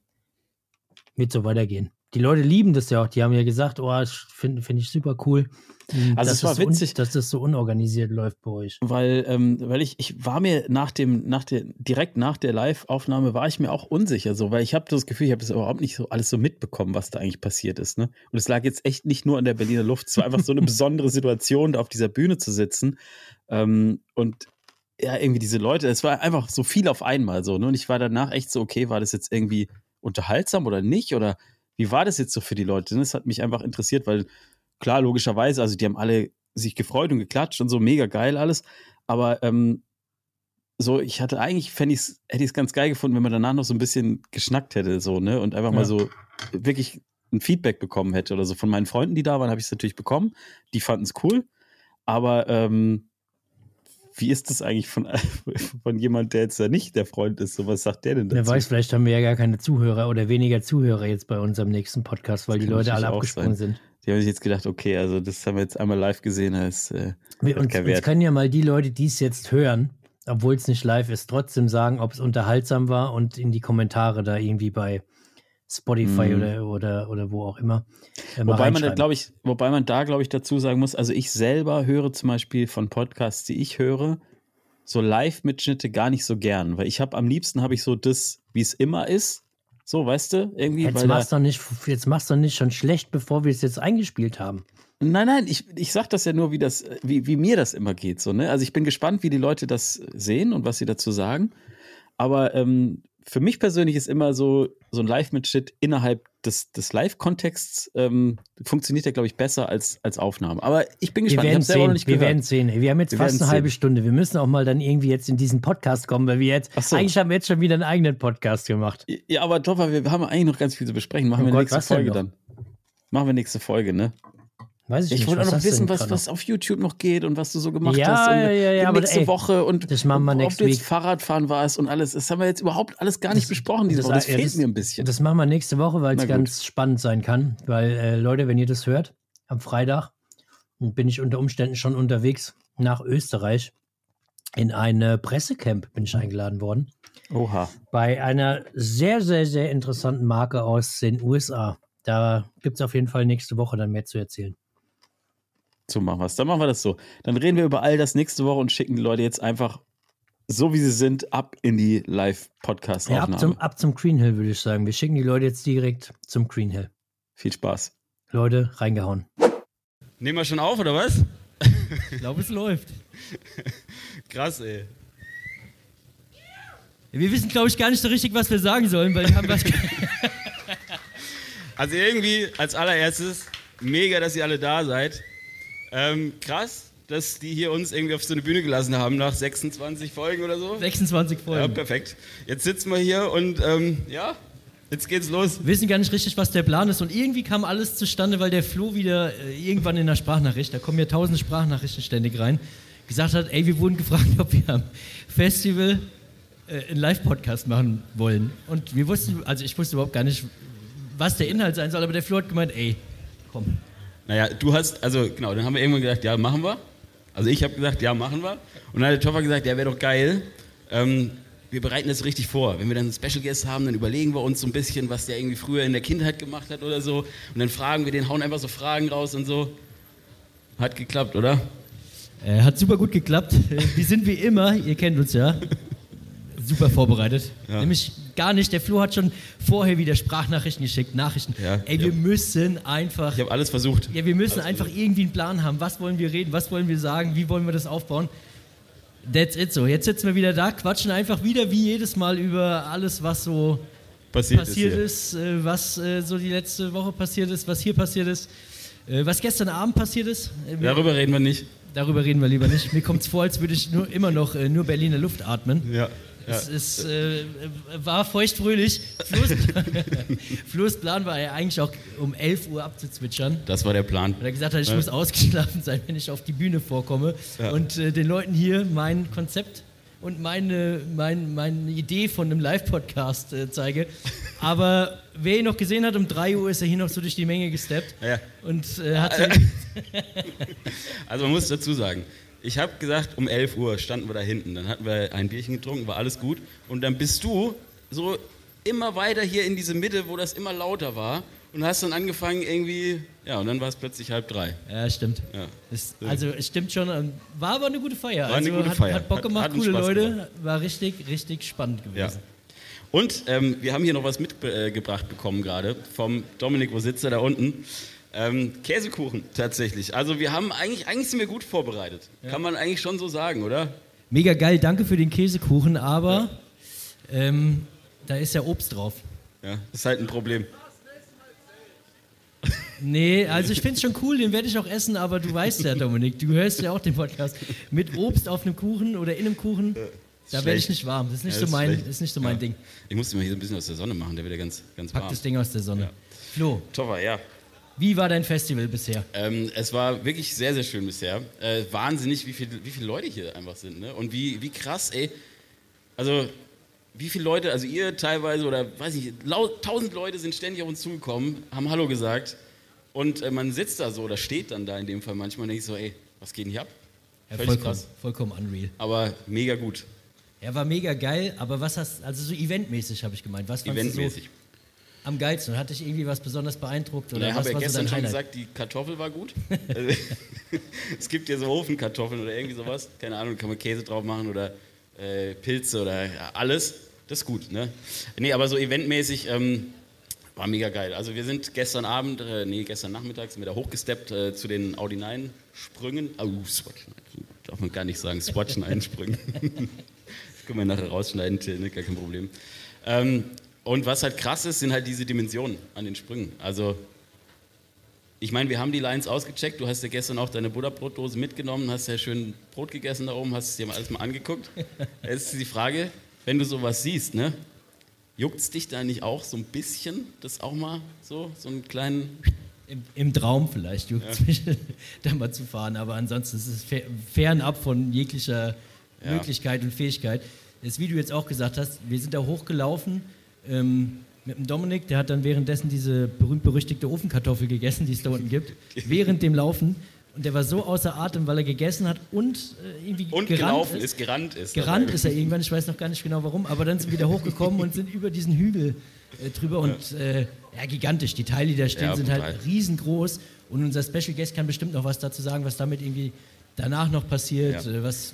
wird so weitergehen. Die Leute lieben das ja auch. Die haben ja gesagt, oh, finde find ich super cool. Also dass es war witzig. dass das so unorganisiert läuft bei euch. weil, ähm, weil ich, ich war mir nach dem, nach der, direkt nach der Live-Aufnahme war ich mir auch unsicher, so, weil ich habe das Gefühl, ich habe das überhaupt nicht so alles so mitbekommen, was da eigentlich passiert ist, ne? Und es lag jetzt echt nicht nur an der Berliner Luft, es war einfach so eine besondere Situation, da auf dieser Bühne zu sitzen. Ähm, und ja, irgendwie diese Leute, es war einfach so viel auf einmal so, ne? Und ich war danach echt so, okay, war das jetzt irgendwie unterhaltsam oder nicht? Oder wie war das jetzt so für die Leute? Das hat mich einfach interessiert, weil klar, logischerweise, also die haben alle sich gefreut und geklatscht und so, mega geil alles. Aber ähm, so, ich hatte eigentlich, fände ich's, hätte ich es ganz geil gefunden, wenn man danach noch so ein bisschen geschnackt hätte, so, ne? Und einfach Ja. mal so wirklich ein Feedback bekommen hätte oder so. Von meinen Freunden, die da waren, habe ich es natürlich bekommen. Die fanden es cool. Aber ähm, wie ist das eigentlich von, von jemand, der jetzt da nicht der Freund ist? So, was sagt der denn dazu? Wer weiß, vielleicht haben wir ja gar keine Zuhörer oder weniger Zuhörer jetzt bei unserem nächsten Podcast, weil Das die Leute alle abgesprungen sein. sind. Die haben sich jetzt gedacht, okay, also das haben wir jetzt einmal live gesehen, als äh, Wir, uns, uns können ja mal die Leute, die es jetzt hören, obwohl es nicht live ist, trotzdem sagen, ob es unterhaltsam war und in die Kommentare da irgendwie bei Spotify Mhm. oder, oder, oder wo auch immer. äh, Wobei man da, ich, wobei man da, glaube ich, dazu sagen muss, also ich selber höre zum Beispiel von Podcasts, die ich höre, so Live-Mitschnitte gar nicht so gern, weil ich habe am liebsten habe ich so das, wie es immer ist. So, weißt du, irgendwie, jetzt machst doch nicht, jetzt machst doch nicht schon schlecht, bevor wir es jetzt eingespielt haben. Nein, nein, ich, ich sag das ja nur, wie das, wie, wie mir das immer geht. So, ne? Also ich bin gespannt, wie die Leute das sehen und was sie dazu sagen. Aber ähm, für mich persönlich ist immer so, so ein Live-Mitschnitt innerhalb des, des Live-Kontexts ähm, funktioniert ja, glaube ich, besser als, als Aufnahme. Aber ich bin Wir gespannt. Ich werden sehen. nicht Wir gehört. werden sehen. Wir haben jetzt Wir fast eine halbe. Stunde. Wir müssen auch mal dann irgendwie jetzt in diesen Podcast kommen, weil wir jetzt, so. eigentlich haben wir jetzt schon wieder einen eigenen Podcast gemacht. Ja, aber Toffer, wir haben eigentlich noch ganz viel zu besprechen. Machen Oh wir Gott, nächste Folge dann. Machen wir nächste Folge, ne? Weiß ich, Ich wollte auch noch wissen, was, was auf YouTube noch geht und was du so gemacht Ja, hast. Und ja, ja, ja, nächste ey, Woche und das machen wir ob next du jetzt week. Fahrradfahren warst und alles. Das haben wir jetzt überhaupt alles gar nicht Das- besprochen diese das- Woche. Das ja, fehlt das- mir ein bisschen. Das machen wir nächste Woche, weil es ganz spannend sein kann. Weil, äh, Leute, wenn ihr das hört, am Freitag, bin ich unter Umständen schon unterwegs nach Österreich. In eine Pressecamp bin ich eingeladen worden. Oha. Bei einer sehr, sehr, sehr interessanten Marke aus den USA. Da gibt es auf jeden Fall nächste Woche dann mehr zu erzählen. So machen wir es. Dann machen wir das so. Dann reden wir über all das nächste Woche und schicken die Leute jetzt einfach so wie sie sind, ab in die Live-Podcast-Aufnahme. Ja, ab zum, ab zum Green Hill, würde ich sagen. Wir schicken die Leute jetzt direkt zum Green Hill. Viel Spaß. Leute, reingehauen. Nehmen wir schon auf, oder was? Ich glaube, es läuft. Krass, ey. Wir wissen, glaube ich, gar nicht so richtig, was wir sagen sollen, weil wir haben was. also irgendwie als allererstes mega, dass ihr alle da seid. Ähm, krass, dass die hier uns irgendwie auf so eine Bühne gelassen haben nach 26 Folgen oder so. 26 Folgen. Ja, perfekt. Jetzt sitzen wir hier und ähm, ja, jetzt geht's los. Wir wissen gar nicht richtig, was der Plan ist und irgendwie kam alles zustande, weil der Flo wieder äh, irgendwann in der Sprachnachricht, da kommen ja tausende Sprachnachrichten ständig rein, gesagt hat, ey, wir wurden gefragt, ob wir am Festival äh, einen Live-Podcast machen wollen. Und wir wussten, also ich wusste überhaupt gar nicht, was der Inhalt sein soll, aber der Flo hat gemeint, ey, komm. Naja, du hast, also genau, dann haben wir irgendwann gesagt, ja, machen wir. Also ich habe gesagt, ja, machen wir. Und dann hat der Toffer gesagt, ja, wäre doch geil. Ähm, wir bereiten das richtig vor. Wenn wir dann einen Special Guest haben, dann überlegen wir uns so ein bisschen, was der irgendwie früher in der Kindheit gemacht hat oder so. Und dann fragen wir den, hauen einfach so Fragen raus und so. Hat geklappt, oder? Äh, hat super gut geklappt. Wir sind wie immer, ihr kennt uns ja, super vorbereitet. Ja. Nämlich gar nicht. Der Flo hat schon vorher wieder Sprachnachrichten geschickt, Nachrichten. Ja, Ey, wir ja. müssen einfach. Ich habe alles versucht. Ja, wir müssen alles einfach versucht. irgendwie einen Plan haben. Was wollen wir reden? Was wollen wir sagen? Wie wollen wir das aufbauen? That's it so. Jetzt sitzen wir wieder da, quatschen einfach wieder wie jedes Mal über alles, was so passiert, passiert ist, ist äh, was äh, so die letzte Woche passiert ist, was hier passiert ist, äh, was gestern Abend passiert ist. Darüber reden wir nicht. Darüber reden wir lieber nicht. Mir kommt es vor, als würde ich nur, immer noch nur Berliner Luft atmen. Ja. Es ist, äh, war feuchtfröhlich. Flo's Plan war ja eigentlich auch um 11 Uhr abzuzwitschern. Das war der Plan. Weil er gesagt hat, ich ja. muss ausgeschlafen sein, wenn ich auf die Bühne vorkomme ja. und äh, den Leuten hier mein Konzept und meine, mein, meine Idee von einem Live-Podcast äh, zeige. Aber wer ihn noch gesehen hat, um 3 Uhr ist er hier noch so durch die Menge gesteppt. Ja. Und äh, hat. also man muss dazu sagen, ich habe gesagt, um 11 Uhr standen wir da hinten. Dann hatten wir ein Bierchen getrunken, war alles gut. Und dann bist du so immer weiter hier in diese Mitte, wo das immer lauter war. Und hast dann angefangen irgendwie, ja, und dann war es plötzlich halb drei. Ja, stimmt. Ja. Es, also es stimmt schon, ähm, war aber eine gute Feier. War also eine gute hat, Feier. Hat Bock gemacht, hat, hat coole Leute, gemacht. war richtig, richtig spannend gewesen. Ja. Und ähm, wir haben hier noch was mitgebracht bekommen gerade vom Dominik, wo sitzt er da unten? Ähm, Käsekuchen tatsächlich. Also wir haben eigentlich, eigentlich sind wir gut vorbereitet. Ja. Kann man eigentlich schon so sagen, oder? Mega geil, danke für den Käsekuchen, aber ja. ähm, da ist ja Obst drauf. Ja, das ist halt ein Problem. Nee, also ich finde es schon cool, den werde ich auch essen, aber du weißt ja, Dominik, du hörst ja auch den Podcast. Mit Obst auf einem Kuchen oder in einem Kuchen, da werde ich nicht warm. Das ist nicht, ja, so, mein, ist nicht so mein Ding. Ich muss den mal hier so ein bisschen aus der Sonne machen, der wird ja ganz, ganz Pack warm. das Ding aus der Sonne. Flo. Toffer, ja. Wie war dein Festival bisher? Ähm, es war wirklich sehr, sehr schön bisher. Äh, wahnsinnig, wie, viel, wie viele Leute hier einfach sind. Ne? Und wie, wie krass, ey. Also, wie viele Leute, also ihr teilweise oder weiß ich, tausend Leute sind ständig auf uns zugekommen, haben Hallo gesagt. Und äh, man sitzt da so oder steht dann da in dem Fall manchmal und denkt so, ey, was geht denn hier ab? Ja, vollkommen, krass. vollkommen unreal. Aber mega gut. Er war mega geil, aber was hast, also so eventmäßig habe ich gemeint. Was eventmäßig. So, am geilsten? Hat dich irgendwie was besonders beeindruckt? Oder ja, was habe ja gestern so schon gesagt, die Kartoffel war gut. Also, es gibt ja so Ofenkartoffeln oder irgendwie sowas. Keine Ahnung, kann man Käse drauf machen oder äh, Pilze oder ja, alles. Das ist gut, ne? Nee, aber so eventmäßig ähm, war mega geil. Also wir sind gestern Abend, äh, nee, gestern Nachmittag sind wir da hochgesteppt äh, zu den Audi 9 Sprüngen. Oh, Swatch 9, darf man gar nicht sagen, Swatch 9 Sprüngen. das können wir nachher rausschneiden, Till, ne? gar kein Problem. Ähm, und was halt krass ist, sind halt diese Dimensionen an den Sprüngen. Also, ich meine, wir haben die Lines ausgecheckt. Du hast ja gestern auch deine Butterbrotdose mitgenommen, hast ja schön Brot gegessen da oben, hast es dir alles mal angeguckt. Jetzt ist die Frage, wenn du sowas siehst, ne? Juckt es dich da nicht auch so ein bisschen, das auch mal so, so einen kleinen. Im, im Traum vielleicht juckt es ja. mich, da mal zu fahren, aber ansonsten ist es fernab von jeglicher ja. Möglichkeit und Fähigkeit. Das, wie du jetzt auch gesagt hast, wir sind da hochgelaufen ähm, mit dem Dominik, der hat dann währenddessen diese berühmt-berüchtigte Ofenkartoffel gegessen, die es da unten gibt, während dem Laufen. Und der war so außer Atem, weil er gegessen hat und äh, irgendwie Und gerannt gelaufen ist. ist, gerannt ist. Gerannt dabei. ist er irgendwann, ich weiß noch gar nicht genau warum, aber dann sind wir wieder hochgekommen und sind über diesen Hügel äh, drüber und äh, ja, gigantisch. Die Teile, die da stehen, Ja, sind brutal. halt riesengroß und unser Special Guest kann bestimmt noch was dazu sagen, was damit irgendwie danach noch passiert, Ja. äh, was,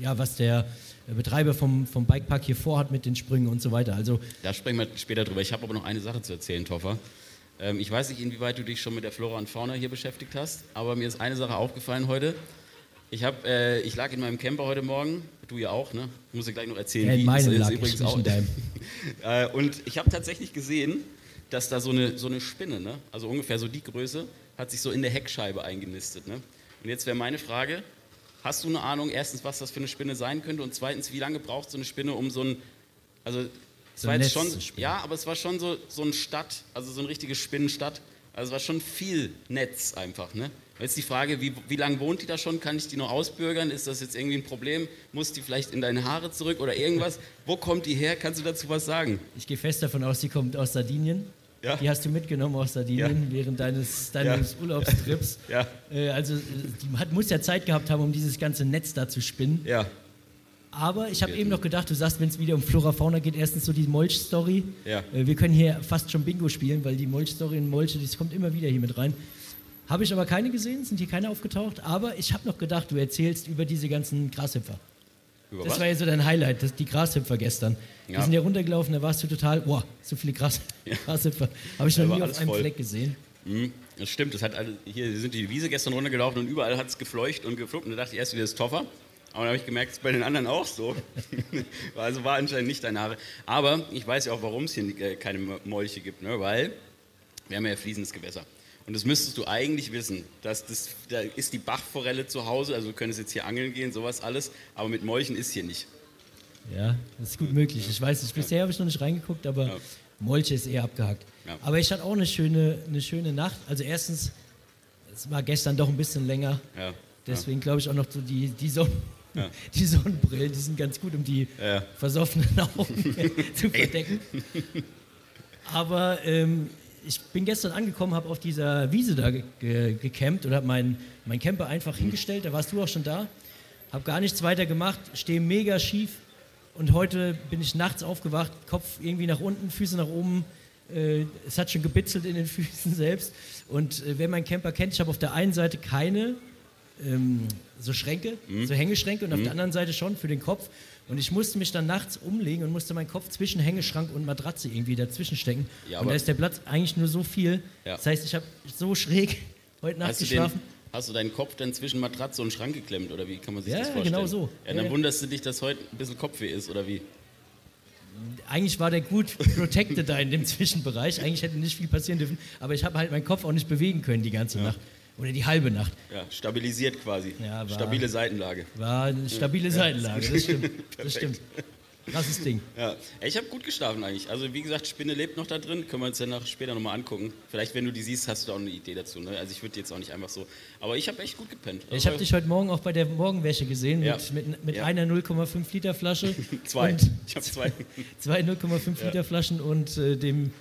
ja, was der Betreiber vom, vom Bikepark hier vorhat mit den Sprüngen und so weiter. Also Da sprechen wir später drüber. Ich habe aber noch eine Sache zu erzählen, Toffer. Ähm, ich weiß nicht, inwieweit du dich schon mit der Flora und Fauna hier beschäftigt hast, aber mir ist eine Sache aufgefallen heute. Ich, hab, äh, ich lag in meinem Camper heute Morgen, du ja auch, ne? Ich muss dir gleich noch erzählen, ja, in wie meinem es lag ist in deinem. Äh, und ich habe tatsächlich gesehen, dass da so eine, so eine Spinne, ne? also ungefähr so die Größe, hat sich so in der Heckscheibe eingenistet. Ne? Und jetzt wäre meine Frage, hast du eine Ahnung, erstens, was das für eine Spinne sein könnte und zweitens, wie lange braucht so eine Spinne, um so ein, also es So war jetzt schon, ja, aber es war schon so, so ein Stadt, also so eine richtige Spinnenstadt. Also es war schon viel Netz einfach, ne? Jetzt die Frage, wie, wie lange wohnt die da schon? Kann ich die noch ausbürgern? Ist das jetzt irgendwie ein Problem? Muss die vielleicht in deine Haare zurück oder irgendwas? Wo kommt die her? Kannst du dazu was sagen? Ich gehe fest davon aus, die kommt aus Sardinien. Ja. Die hast du mitgenommen aus Sardinien während deines, deines Urlaubstrips. Ja. Äh, also die hat, muss ja Zeit gehabt haben, um dieses ganze Netz da zu spinnen. Ja, Aber ich habe eben noch gedacht, du sagst, wenn es wieder um Flora Fauna geht, erstens so die Molch-Story. Ja. Äh, wir können hier fast schon Bingo spielen, weil die Molch-Story und Molche, das kommt immer wieder hier mit rein. Habe ich aber keine gesehen, sind hier keine aufgetaucht. Aber ich habe noch gedacht, du erzählst über diese ganzen Grashüpfer. über Das was? war ja so dein Highlight, das, die Grashüpfer gestern. Wir Ja. sind ja runtergelaufen, da warst du total, boah, so viele Gras, Grashüpfer. Habe ich noch nie auf einem voll. Fleck gesehen. Mhm, das stimmt, das hat alle, hier sind die Wiese gestern runtergelaufen und überall hat es gefleucht und gefluppt und da dachte ich erst wieder, das ist Toffer. Aber dann habe ich gemerkt, es ist bei den anderen auch so. also war anscheinend nicht deine Haare. Aber ich weiß ja auch, warum es hier äh, keine Molche gibt, ne? weil wir haben ja fließendes Gewässer. Und das müsstest du eigentlich wissen. Dass das, da ist die Bachforelle zu Hause, also du könntest jetzt hier angeln gehen, sowas alles. Aber mit Molchen ist hier nicht. Ja, das ist gut möglich. Ich weiß nicht, bisher habe ich noch nicht reingeguckt, aber Ja. Molche ist eher abgehakt. Ja. Aber ich hatte auch eine schöne, eine schöne Nacht. Also erstens, es war gestern doch ein bisschen länger. Ja. Deswegen glaube ich auch noch so die, die, Sonn Ja. die Sonnenbrillen, die sind ganz gut, um die versoffenen Augen zu verdecken. Aber ähm, ich bin gestern angekommen, habe auf dieser Wiese da ge ge gecampt und habe meinen mein Camper einfach hingestellt. Da warst du auch schon da. Habe gar nichts weiter gemacht, stehe mega schief. Und heute bin ich nachts aufgewacht, Kopf irgendwie nach unten, Füße nach oben. Äh, es hat schon gebitzelt in den Füßen selbst. Und äh, wer meinen Camper kennt, ich habe auf der einen Seite keine ähm, so Schränke, Mhm. so Hängeschränke und auf der anderen Seite schon für den Kopf. Und ich musste mich dann nachts umlegen und musste meinen Kopf zwischen Hängeschrank und Matratze irgendwie dazwischen stecken. Ja, und da ist der Platz eigentlich nur so viel. Ja. Das heißt, ich habe so schräg heute Nacht du, den, geschlafen. Hast du deinen Kopf dann zwischen Matratze und Schrank geklemmt oder wie kann man sich Ja, das vorstellen? genau so. Ja, dann Ja. wunderst du dich, dass heute ein bisschen Kopfweh ist oder wie? Eigentlich war der gut protected da in dem Zwischenbereich. Eigentlich hätte nicht viel passieren dürfen. Aber ich habe halt meinen Kopf auch nicht bewegen können die ganze Nacht. Oder die halbe Nacht. Ja, stabilisiert quasi. Ja, war- Stabile Seitenlage. War eine stabile Seitenlage, das stimmt. Das stimmt. Krasses Ding. Ja, ich habe gut geschlafen eigentlich. Also wie gesagt, Spinne lebt noch da drin. Können wir uns dann nach, später nochmal angucken. Vielleicht, wenn du die siehst, hast du da auch eine Idee dazu. Ne? Also ich würde jetzt auch nicht einfach so. Aber ich habe echt gut gepennt. Ja, ich habe dich heute Morgen auch bei der Morgenwäsche gesehen Ja. mit, mit, mit Ja. einer 0,5 Liter Flasche. Zwei. Ich habe zwei. zwei 0,5 Liter Flaschen und äh, dem,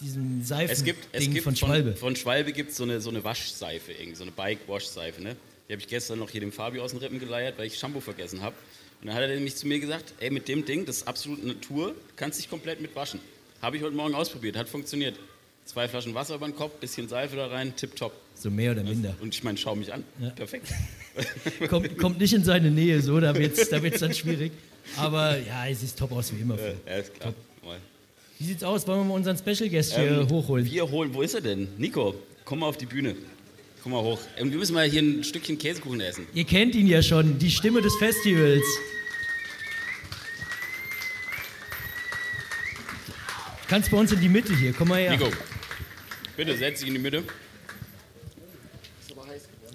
diesem Es Seifen gibt, es Ding gibt von Schwalbe. Von, von Schwalbe gibt es so eine, so eine Waschseife, irgendwie, so eine Bike-Wash-Seife. Ne? Die habe ich gestern noch hier dem Fabio aus den Rippen geleiert, weil ich Shampoo vergessen habe. Und dann hat er nämlich zu mir gesagt, ey, mit dem Ding, das ist absolut Natur, du kannst dich komplett mit waschen. Habe ich heute Morgen ausprobiert, hat funktioniert. Zwei Flaschen Wasser über den Kopf, bisschen Seife da rein, tipptopp. so mehr oder minder. Und ich meine, schau mich an. Ja. Perfekt. Kommt, kommt nicht in seine Nähe, so, da wird es da wird's dann schwierig. Aber ja, es sieht top aus wie immer. Ja, ist klar. Mal. Wie sieht's aus? Wollen wir mal unseren Special Guest hier Ähm, hochholen? Wir holen, wo ist er denn? Nico, komm mal auf die Bühne. Komm mal hoch. Und wir müssen mal hier ein Stückchen Käsekuchen essen. Ihr kennt ihn ja schon, die Stimme des Festivals. Kannst bei uns in die Mitte hier, komm mal her. Nico, bitte setz dich in die Mitte.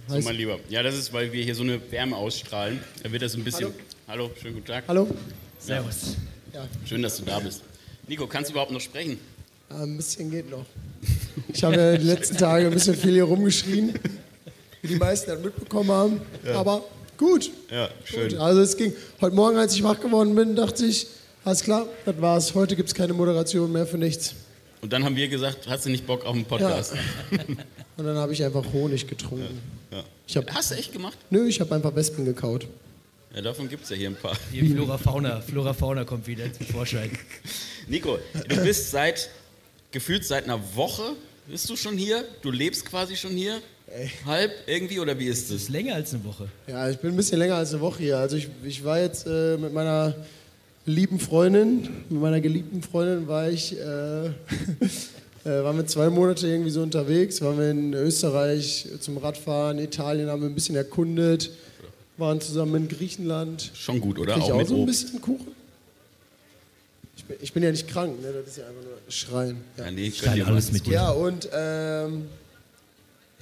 So, mein Lieber. Ja, das ist, weil wir hier so eine Wärme ausstrahlen. Da wird das ein bisschen. Hallo, schönen guten Tag. Hallo? Servus. Schön, dass du da bist. Nico, kannst du überhaupt noch sprechen? Ja, ein bisschen geht noch. Ich habe ja die letzten Tage ein bisschen viel hier rumgeschrien, wie die meisten dann mitbekommen haben. Aber gut. Ja, gut. Also es ging. Heute Morgen, als ich wach geworden bin, dachte ich, alles klar, das war's. Heute gibt es keine Moderation mehr für nichts. Und dann haben wir gesagt, hast du nicht Bock auf einen Podcast? und dann habe ich einfach Honig getrunken. Ja. Ich hab, Hast du echt gemacht? nö, ich habe einfach Wespen gekaut. Ja, davon gibt es ja hier ein paar. Die Flora Fauna. Flora Fauna kommt wieder zum Vorschein. Nico, du bist seit, gefühlt seit einer Woche, bist du schon hier? Du lebst quasi schon hier? Halb irgendwie oder wie ist Das es? ist länger als eine Woche. Ja, ich bin ein bisschen länger als eine Woche hier. Also ich, ich war jetzt äh, mit meiner lieben Freundin, mit meiner geliebten Freundin war ich, äh, äh, waren wir zwei Monate irgendwie so unterwegs, waren wir in Österreich zum Radfahren, Italien haben wir ein bisschen erkundet, waren zusammen in Griechenland. Schon gut, oder? Krieg ich Auch auch mit so ein bisschen Kuchen? Ich bin, ich bin ja nicht krank, ne? das ist ja einfach nur Schreien. Ja. Ja, nee, ihr alles mit dir. Ja, und ähm,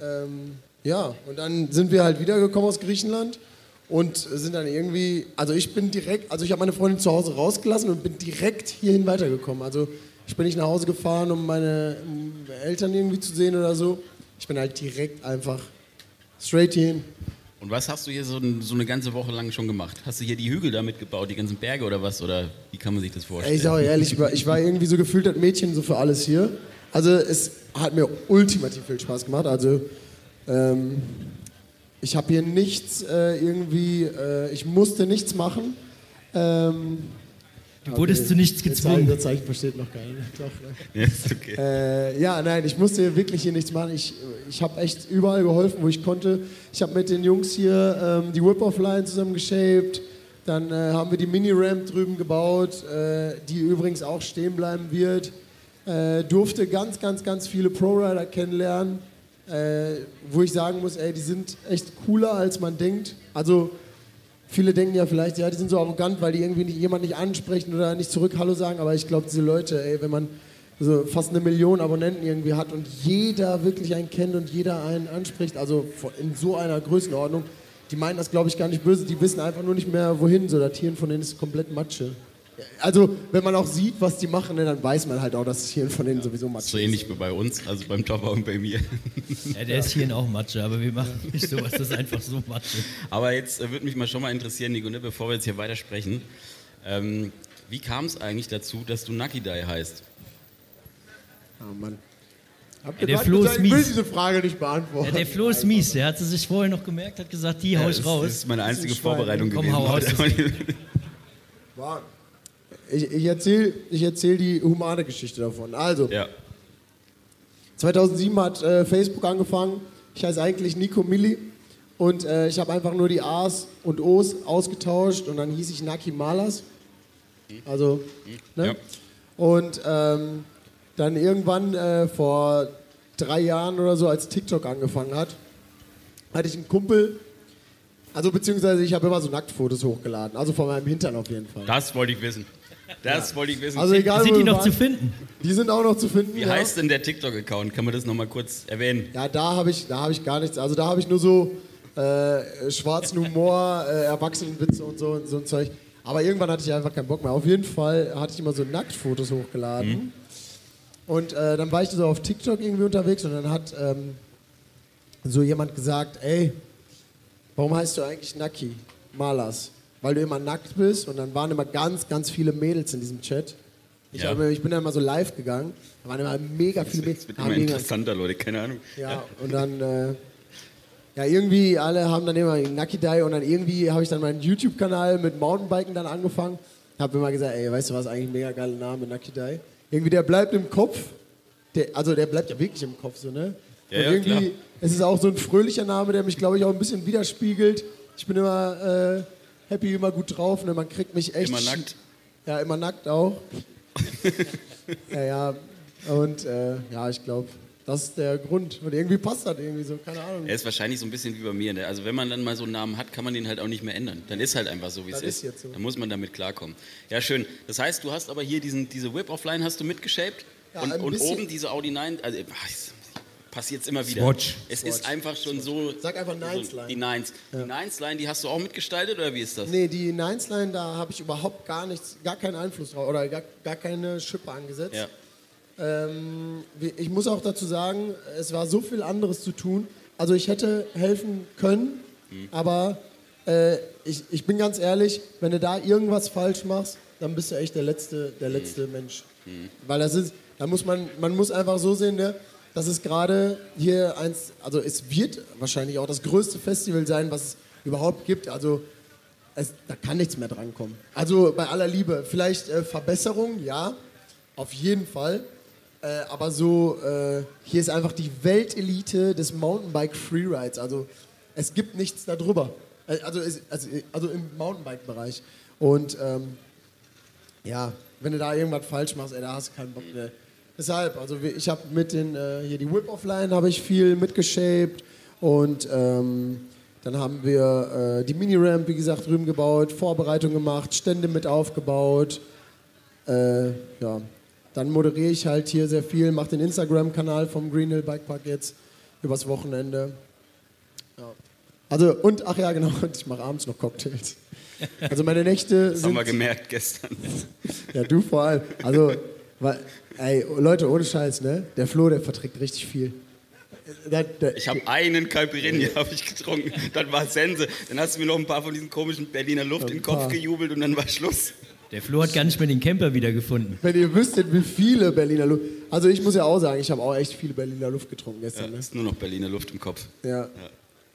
ähm, ja, und dann sind wir halt wiedergekommen aus Griechenland und sind dann irgendwie, also ich bin direkt, also ich habe meine Freundin zu Hause rausgelassen und bin direkt hierhin weitergekommen. Also ich bin nicht nach Hause gefahren, um meine Eltern irgendwie zu sehen oder so. Ich bin halt direkt einfach straight hierhin. Und was hast du hier so, so eine ganze Woche lang schon gemacht? Hast du hier die Hügel damit gebaut, die ganzen Berge oder was? Oder wie kann man sich das vorstellen? ich sag euch ehrlich, ich war, ich war irgendwie so gefühlt das Mädchen so für alles hier. Also es hat mir ultimativ viel Spaß gemacht. Also ähm, ich habe hier nichts äh, irgendwie, äh, ich musste nichts machen. Ähm, Du wurdest zu nichts das Zeichen, gezwungen. das Zeichen versteht noch keiner. Doch, ne? Ja, ist okay. Äh, ja, nein, ich musste wirklich hier nichts machen. Ich, ich habe echt überall geholfen, wo ich konnte. Ich habe mit den Jungs hier ähm, die Whip-Off-Line zusammen geshaped. Dann äh, haben wir die Mini-Ramp drüben gebaut, äh, die übrigens auch stehen bleiben wird. Äh, durfte ganz, ganz, ganz viele Pro-Rider kennenlernen, äh, wo ich sagen muss, ey, die sind echt cooler, als man denkt. Also Viele denken ja vielleicht, ja, die sind so arrogant, weil die irgendwie nicht, jemand nicht ansprechen oder nicht zurück Hallo sagen. Aber ich glaube, diese Leute, ey, wenn man so fast eine Million Abonnenten irgendwie hat und jeder wirklich einen kennt und jeder einen anspricht, also in so einer Größenordnung, die meinen das, glaube ich, gar nicht böse. Die wissen einfach nur nicht mehr, wohin. So, das Tieren von denen ist komplett Matsche. Also, wenn man auch sieht, was die machen, ne, dann weiß man halt auch, dass das Hirn von denen sowieso Matsche So ähnlich wie bei uns, also beim Topper und bei mir. Ja, der ist hier auch Matsche, aber wir machen nicht sowas, das ist einfach so Matsche. Aber jetzt äh, würde mich mal schon mal interessieren, Nico, ne, bevor wir jetzt hier weitersprechen. Ähm, wie kam es eigentlich dazu, dass du Nucky Die heißt? Oh Mann. Habt Ja, der Flo ist gesagt, ich will mies. diese Frage nicht Ja, beantworten. der Flo ist mies, der hat sie sich vorher noch gemerkt, hat gesagt, die hau ich das, raus. das ist meine einzige. Vorbereitung Komm, gewesen. hau raus. Wow. Ich, ich erzähle ich erzähl die humane Geschichte davon. Also, ja. 2007 hat äh, Facebook angefangen. Ich heiße eigentlich Nico Milli. Und äh, ich habe einfach nur die A's und O's ausgetauscht und dann hieß ich Naki Malas. Also, ne? Ja. Und ähm, dann irgendwann äh, vor drei Jahren oder so, als TikTok angefangen hat, hatte ich einen Kumpel, also beziehungsweise ich habe immer so Nacktfotos hochgeladen, also von meinem Hintern auf jeden Fall. Das wollte ich wissen. Das wollte ich wissen. Also egal, Sind die noch zu waren, finden? Die sind auch noch zu finden. Wie ja. heißt denn der TikTok-Account? Kann man das nochmal kurz erwähnen? Ja, da habe ich, da hab ich gar nichts. Also da habe ich nur so äh, schwarzen Humor, äh, Erwachsenenwitze und so, so ein Zeug. Aber irgendwann hatte ich einfach keinen Bock mehr. Auf jeden Fall hatte ich immer so Nacktfotos hochgeladen. Und äh, dann war ich so auf TikTok irgendwie unterwegs und dann hat ähm, so jemand gesagt, ey, warum heißt du eigentlich Naki Malas? Weil du immer nackt bist und dann waren immer ganz, ganz viele Mädels in diesem Chat. Ich, Ja. hab, ich bin dann mal so live gegangen, da waren immer mega viele Mädels. Das wird Haben immer interessanter, Leute, keine Ahnung. ja, und dann, äh, ja, irgendwie alle haben dann immer Nucky Die und dann irgendwie habe ich dann meinen YouTube-Kanal mit Mountainbiken dann angefangen. Habe immer gesagt, ey, weißt du was, eigentlich ein mega geiler Name, Nucky Die. Irgendwie, der bleibt im Kopf. Der, also der bleibt ja wirklich im Kopf, so, ne? Ja, und ja, irgendwie, klar. es ist auch so ein fröhlicher Name, der mich, glaube ich, auch ein bisschen widerspiegelt. Ich bin immer äh, happy, immer gut drauf, ne? Man kriegt mich echt... Immer nackt. Ja, immer nackt auch. ja, ja. Und äh, ja, ich glaube, das ist der Grund. Und irgendwie passt das irgendwie so, keine Ahnung. Er ist wahrscheinlich so ein bisschen wie bei mir. Ne? Also wenn man dann mal so einen Namen hat, kann man den halt auch nicht mehr ändern. Dann ist halt einfach so, wie es ist. ist jetzt so. Dann muss man damit klarkommen. Ja, schön. Das heißt, du hast aber hier diesen, diese Whip-Offline hast du mitgeshaped. Ja, und und oben diese Audi 9, also ach, es passiert immer wieder. Swatch. Es ist einfach schon so... Sag einfach so Nines-Line. Die Nines. Die Nines-Line, die hast du auch mitgestaltet oder wie ist das? Nee, die Nines-Line, da habe ich überhaupt gar nichts, gar keinen Einfluss drauf oder gar, gar keine Schippe angesetzt. Ja. Ähm, ich muss auch dazu sagen, es war so viel anderes zu tun. Also ich hätte helfen können, aber äh, ich, ich bin ganz ehrlich, wenn du da irgendwas falsch machst, dann bist du echt der letzte, der letzte Mensch. Weil das ist, da muss man, man muss einfach so sehen, ne? Das ist gerade hier eins, also es wird wahrscheinlich auch das größte Festival sein, was es überhaupt gibt. Also es, da kann nichts mehr drankommen. Also bei aller Liebe, vielleicht äh, Verbesserung, ja, auf jeden Fall. Äh, aber so, äh, hier ist einfach die Weltelite des Mountainbike Freerides. Also es gibt nichts darüber. Äh, also, es, also, also im Mountainbike-Bereich. Und ähm, ja, wenn du da irgendwas falsch machst, ey, da hast du keinen Bock mehr. Deshalb, also ich habe mit den, äh, hier die Whip-Offline habe ich viel mitgeshaped und ähm, dann haben wir äh, die Mini-Ramp, wie gesagt, drüben gebaut, Vorbereitung gemacht, Stände mit aufgebaut. Äh, ja, dann moderiere ich halt hier sehr viel, mache den Instagram-Kanal vom Green Hill Bikepark jetzt übers Wochenende. Ja. Also, und, ach ja, genau, und ich mache abends noch Cocktails. Also meine Nächte Das sind... haben wir gemerkt gestern. Ja, du vor allem. Also, weil, ey, Leute, ohne Scheiß, ne? Der Flo, der verträgt richtig viel. Der, der, Ich habe einen Caipirinha hab ich getrunken, dann war Sense. Dann hast du mir noch ein paar von diesen komischen Berliner Luft in den Kopf gejubelt und dann war Schluss. Der Flo hat gar nicht mehr den Camper wiedergefunden. wenn ihr wüsstet, wie viele Berliner Luft. Also, ich muss ja auch sagen, ich habe auch echt viele Berliner Luft getrunken Ja, gestern. Ne? ist nur noch Berliner Luft im Kopf. Ja.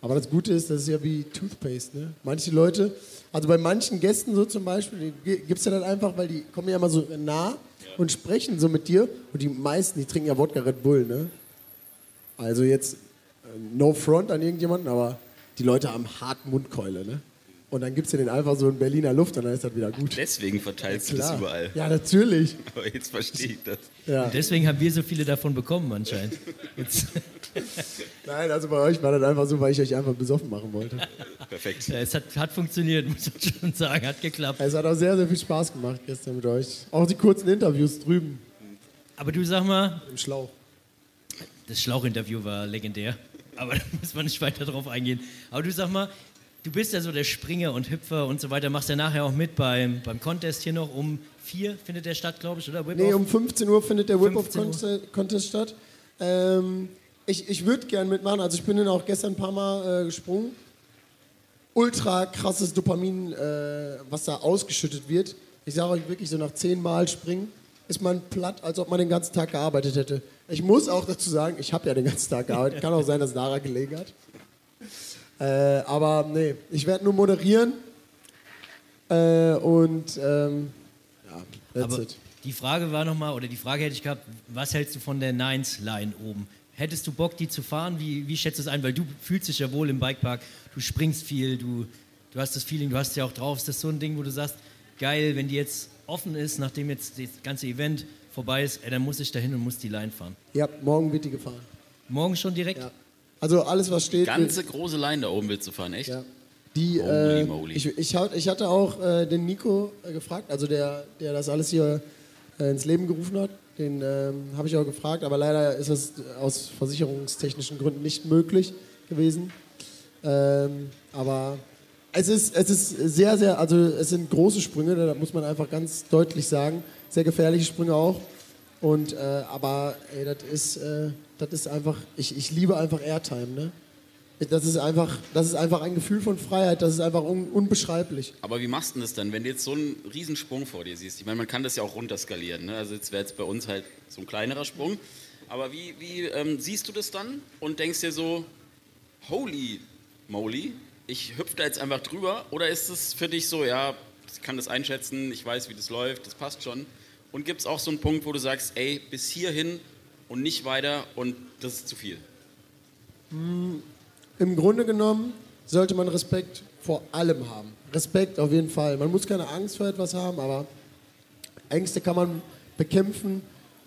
Aber das Gute ist, das ist ja wie Toothpaste. Ne? Manche Leute, also bei manchen Gästen so zum Beispiel, die gibt es ja dann einfach, weil die kommen ja immer so nah und sprechen so mit dir. Und die meisten, die trinken ja Wodka Red Bull. Ne? Also jetzt, äh, no front an irgendjemanden, aber die Leute haben hart Mundkeule. Ne? Und dann gibt es ja den einfach so in Berliner Luft und dann ist das wieder gut. Deswegen verteilst du das überall. Ja, natürlich. Aber jetzt verstehe ich das. Ja. Und deswegen haben wir so viele davon bekommen anscheinend. Jetzt, Nein, also bei euch war das einfach so, weil ich euch einfach besoffen machen wollte. Perfekt. ja, es hat, hat funktioniert, muss man schon sagen, hat geklappt. Es hat auch sehr, sehr viel Spaß gemacht gestern mit euch. Auch die kurzen Interviews drüben Aber du sag mal, im Schlauch. das Schlauchinterview war legendär, aber da muss man nicht weiter drauf eingehen. Aber du sag mal, du bist ja so der Springer und Hüpfer und so weiter, machst ja nachher auch mit beim, beim Contest hier noch um vier findet der statt, glaube ich, oder? Whip Nee, um 15 Uhr findet der 15 Uhr. Whip-Off-Contest statt. Ähm, ich ich würde gern mitmachen. Also ich bin dann auch gestern ein paar Mal äh, gesprungen. Ultra krasses Dopamin, äh, was da ausgeschüttet wird. Ich sage euch wirklich, so nach 10 Mal springen ist man platt, als ob man den ganzen Tag gearbeitet hätte. Ich muss auch dazu sagen, ich habe ja den ganzen Tag gearbeitet. Kann auch sein, dass daran gelegen hat. Äh, aber nee, ich werde nur moderieren. Äh, und ähm, ja, that's Aber it. die Frage war nochmal, oder die Frage hätte ich gehabt, was hältst du von der Nines-Line oben? Hättest du Bock, die zu fahren? Wie, wie schätzt du es ein? Weil du fühlst dich ja wohl im Bikepark, du springst viel, du, du hast das Feeling, du hast ja auch drauf. Ist das so ein Ding, wo du sagst, geil, wenn die jetzt offen ist, nachdem jetzt das ganze Event vorbei ist, ey, dann muss ich da hin und muss die Line fahren. Ja, morgen wird die gefahren. Morgen schon direkt? Ja. Also alles, was steht. Ganze große Line da oben willst du fahren, echt? ja. Die, Holy äh, moly. ich, ich, ich hatte auch äh, den Nico äh, gefragt, also der, der das alles hier äh, ins Leben gerufen hat. Den ähm, habe ich auch gefragt, aber leider ist es aus versicherungstechnischen Gründen nicht möglich gewesen. Ähm, aber es ist, es ist sehr, sehr, also es sind große Sprünge, da muss man einfach ganz deutlich sagen. Sehr gefährliche Sprünge auch. Und, äh, aber ey, das ist, äh, das ist einfach, ich, ich liebe einfach Airtime, ne? Das ist einfach, das ist einfach ein Gefühl von Freiheit, das ist einfach un, unbeschreiblich. Aber wie machst du denn das dann, wenn du jetzt so einen Riesensprung vor dir siehst? Ich meine, man kann das ja auch runterskalieren. Ne? Also jetzt wäre jetzt bei uns halt so ein kleinerer Sprung. Aber wie, wie ähm, siehst du das dann und denkst dir so, holy moly, ich hüpfe da jetzt einfach drüber? Oder ist es für dich so, ja, ich kann das einschätzen, ich weiß, wie das läuft, das passt schon? Und gibt es auch so einen Punkt, wo du sagst, ey, bis hierhin und nicht weiter und das ist zu viel? Im Grunde genommen sollte man Respekt vor allem haben. Respekt auf jeden Fall. Man muss keine Angst vor etwas haben, aber Ängste kann man bekämpfen.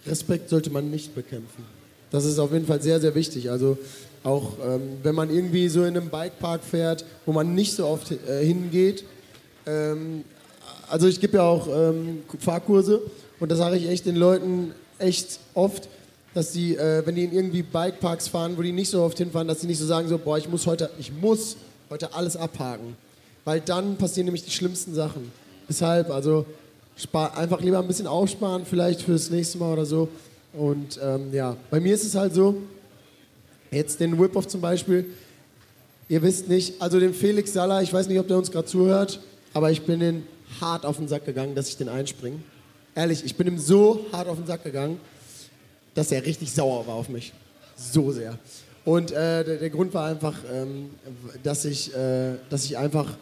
Respekt sollte man nicht bekämpfen. Das ist auf jeden Fall sehr, sehr wichtig. Also auch ähm, wenn man irgendwie so in einem Bikepark fährt, wo man nicht so oft äh, hingeht. Ähm, also ich gebe ja auch ähm, Fahrkurse und da sage ich echt den Leuten echt oft, dass die, äh, wenn die in irgendwie Bikeparks fahren, wo die nicht so oft hinfahren, dass sie nicht so sagen so, boah, ich muss heute, ich muss heute alles abhaken. Weil dann passieren nämlich die schlimmsten Sachen. Deshalb, also spar, einfach lieber ein bisschen aufsparen, vielleicht fürs nächste Mal oder so. Und ähm, ja, bei mir ist es halt so, jetzt den Whip-Off zum Beispiel, ihr wisst nicht, also den Felix Saller, ich weiß nicht, ob der uns gerade zuhört, aber ich bin den hart auf den Sack gegangen, dass ich den einspringe. Ehrlich, ich bin ihm so hart auf den Sack gegangen, dass er richtig sauer war auf mich. So sehr. Und äh, der, der, Grund war einfach, ähm, dass, ich, äh, dass ich einfach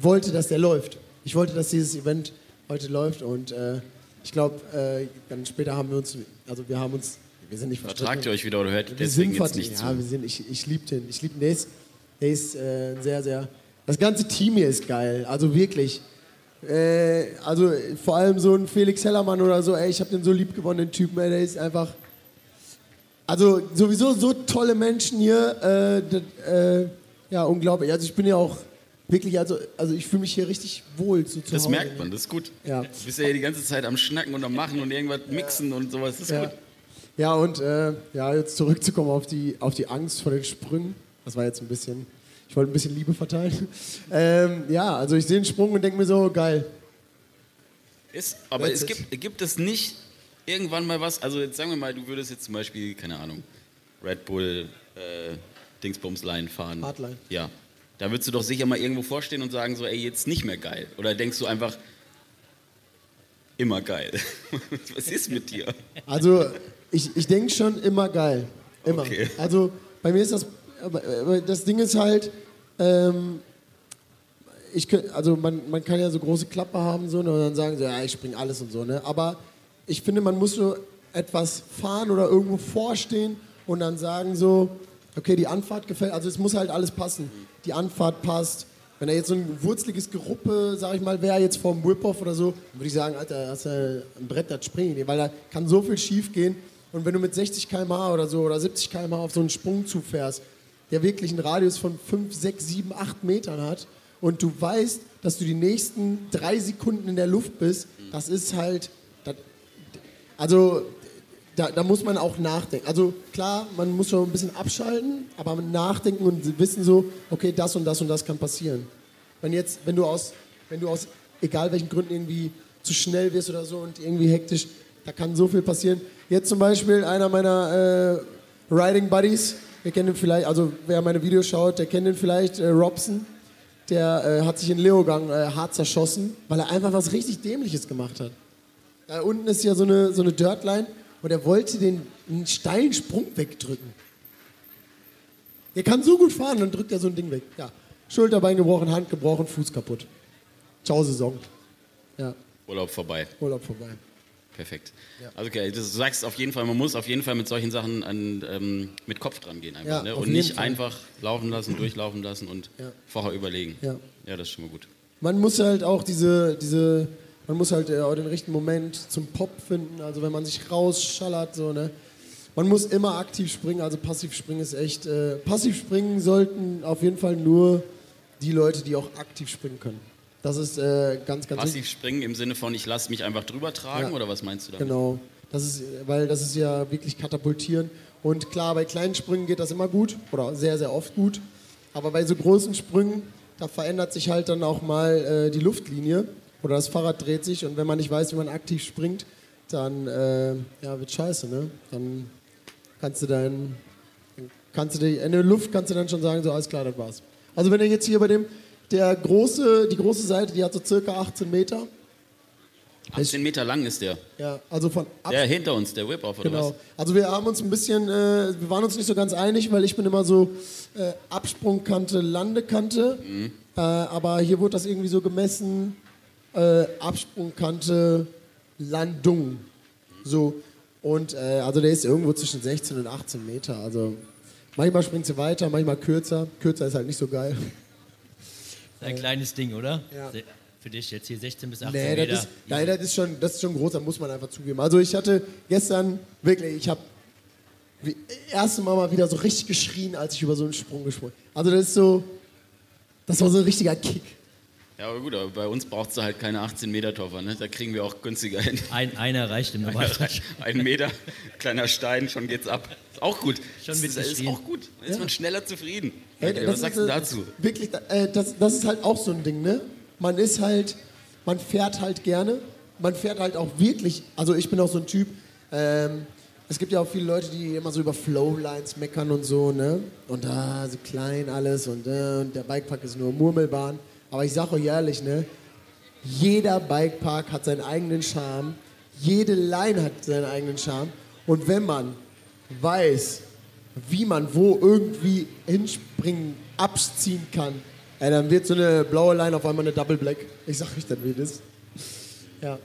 wollte, dass der läuft. Ich wollte, dass dieses Event heute läuft und äh, ich glaube, äh, dann später haben wir uns, also wir haben uns, wir sind nicht verstritten. Vertragt ihr euch wieder oder hört wir deswegen jetzt nicht Ja, zu? wir sind, ich, ich liebe den, ich liebe den. Der ist, der ist äh, sehr, sehr, das ganze Team hier ist geil, also wirklich. Äh, also vor allem so ein Felix Hellermann oder so, ey, ich habe den so lieb gewonnenen Typen, ey, der ist einfach, also sowieso so tolle Menschen hier, äh, das, äh, ja, unglaublich. Also ich bin ja auch wirklich, also, also ich fühle mich hier richtig wohl so zu Das Hause, merkt man, das ist gut. Ja. Du bist ja hier die ganze Zeit am Schnacken und am Machen und irgendwas mixen ja. und sowas, das ist ja. gut. Ja, und äh, ja, jetzt zurückzukommen auf die, auf die Angst vor den Sprüngen. Das war jetzt ein bisschen, ich wollte ein bisschen Liebe verteilen. Ähm, ja, also ich sehe den Sprung und denke mir so, geil. Ist, aber es gibt, gibt es nicht irgendwann mal was, also jetzt sagen wir mal, du würdest jetzt zum Beispiel, keine Ahnung, Red Bull äh, Dingsbums Line fahren. Hardline. Ja. Da würdest du doch sicher mal irgendwo vorstehen und sagen so, ey, jetzt nicht mehr geil. Oder denkst du einfach, immer geil. Was ist mit dir? Also, ich, ich denke schon immer geil. Immer. Okay. Also, bei mir ist das, das Ding ist halt, ähm, ich, also man, man kann ja so große Klappe haben so, ne, und dann sagen sie, ja, ich springe alles und so. Ne? Aber ich finde, man muss so etwas fahren oder irgendwo vorstehen und dann sagen so, okay, die Anfahrt gefällt, also es muss halt alles passen. Die Anfahrt passt. Wenn er jetzt so ein wurzeliges Geruppe, sag ich mal, wäre jetzt vorm Whip-Off oder so, würde ich sagen, Alter, hast du ein Brett, das springen, weil da kann so viel schief gehen. Und wenn du mit 60 km/h oder so oder 70 km/h auf so einen Sprung zufährst, der wirklich einen Radius von 5, 6, 7, 8 Metern hat und du weißt, dass du die nächsten drei Sekunden in der Luft bist, das ist halt, das, also da, da, muss man auch nachdenken. Also klar, man muss schon ein bisschen abschalten, aber nachdenken und wissen so, okay, das und das und das kann passieren. Wenn jetzt, wenn du aus, wenn du aus egal welchen Gründen irgendwie zu schnell wirst oder so und irgendwie hektisch, da kann so viel passieren. Jetzt zum Beispiel einer meiner äh, Riding Buddies, wir kennen ihn vielleicht, also wer meine Videos schaut, der kennt ihn vielleicht, äh, Robson. Der äh, hat sich in Leogang äh, hart zerschossen, weil er einfach was richtig Dämliches gemacht hat. Da unten ist ja so eine, so eine Dirtline und er wollte den einen steilen Sprung wegdrücken. Er kann so gut fahren, dann drückt er so ein Ding weg. Ja. Schulterbein gebrochen, Hand gebrochen, Fuß kaputt. Ciao Saison. Ja. Urlaub vorbei. Urlaub vorbei. Perfekt. Ja. Also okay, du sagst auf jeden Fall, man muss auf jeden Fall mit solchen Sachen an, ähm, mit Kopf dran gehen einfach, ja, ne? und nicht Fall. einfach laufen lassen, durchlaufen lassen und ja. vorher überlegen. Ja. ja, das ist schon mal gut. Man muss halt auch diese, diese man muss halt äh, auch den richtigen Moment zum Pop finden, also wenn man sich rausschallert, so, ne? Man muss immer aktiv springen, also passiv springen ist echt. Äh, passiv springen sollten auf jeden Fall nur die Leute, die auch aktiv springen können. Das ist äh, ganz, ganz Passiv springen im Sinne von, ich lasse mich einfach drüber tragen ja. oder was meinst du da? Genau. Das ist, weil das ist ja wirklich katapultieren. Und klar, bei kleinen Sprüngen geht das immer gut oder sehr, sehr oft gut. Aber bei so großen Sprüngen, da verändert sich halt dann auch mal äh, die Luftlinie oder das Fahrrad dreht sich und wenn man nicht weiß, wie man aktiv springt, dann äh, ja, wird scheiße, ne? Dann kannst du dein, kannst du die, in der Luft kannst du dann schon sagen, so alles klar, das war's. Also wenn ihr jetzt hier bei dem, der große, die große Seite, die hat so circa 18 Meter. 18 Meter lang ist der. Ja, also von ab Der hinter uns, der Whip-Off oder genau. was? Also wir haben uns ein bisschen, äh, wir waren uns nicht so ganz einig, weil ich bin immer so äh, Absprungkante, Landekante. Mhm. Äh, aber hier wurde das irgendwie so gemessen, äh, Absprungkante, Landung. So. Und äh, also der ist irgendwo zwischen 16 und 18 Meter. Also manchmal springt sie weiter, manchmal kürzer. Kürzer ist halt nicht so geil. Das ist ein kleines Ding, oder? Ja. Für dich jetzt hier 16 bis 18 nee, Meter. Das ist, nein, das ist, schon, das ist schon groß, da muss man einfach zugeben. Also ich hatte gestern wirklich, ich habe erste Mal mal wieder so richtig geschrien, als ich über so einen Sprung gesprungen Also das ist so, das war so ein richtiger Kick. Ja, aber gut, aber bei uns braucht es halt keine 18 Meter Toffer, ne? Da kriegen wir auch günstiger hin. Ein, einer reicht im Normalfall. Ein Meter, kleiner Stein, schon geht's ab. Ist auch gut. Schon das ist, ist auch gut. Da ist ja. man schneller zufrieden. Hey, okay, was sagst du dazu? Wirklich, äh, das, das ist halt auch so ein Ding, ne? Man ist halt, man fährt halt gerne. Man fährt halt auch wirklich, also ich bin auch so ein Typ, ähm, es gibt ja auch viele Leute, die immer so über Flowlines meckern und so, ne? Und da ah, so klein alles und, äh, und der Bikepark ist nur Murmelbahn. Aber ich sage euch ehrlich, ne? Jeder Bikepark hat seinen eigenen Charme. Jede Line hat seinen eigenen Charme. Und wenn man weiß, wie man wo irgendwie hinspringen, abziehen kann, ey, dann wird so eine blaue Line auf einmal eine Double Black. Ich sag euch dann, wie das ist. Ja.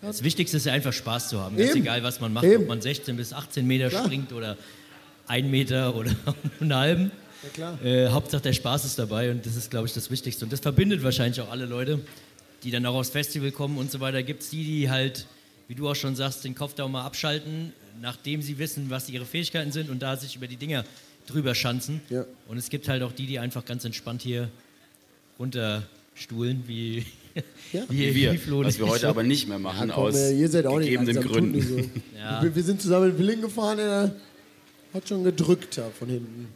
Das Wichtigste ist ja einfach Spaß zu haben. Ganz Eben. egal, was man macht, Eben. ob man 16 bis 18 Meter Klar. springt oder ein Meter oder einen halben. Ja, klar. Äh, Hauptsache der Spaß ist dabei und das ist, glaube ich, das Wichtigste. Und das verbindet wahrscheinlich auch alle Leute, die dann auch aufs Festival kommen und so weiter. Gibt es die, die halt, wie du auch schon sagst, den Kopf da auch mal abschalten, nachdem sie wissen, was ihre Fähigkeiten sind und da sich über die Dinger drüber schanzen. Ja. Und es gibt halt auch die, die einfach ganz entspannt hier runterstuhlen, wie, Ja. wie, Wie wir, Flo was wir heute aber nicht mehr machen, Komm, aus äh, ihr seid auch nicht gegebenen tut Gründen. nicht so. Ja. wir, wir sind zusammen in Willingen gefahren, er hat schon gedrückt da von hinten.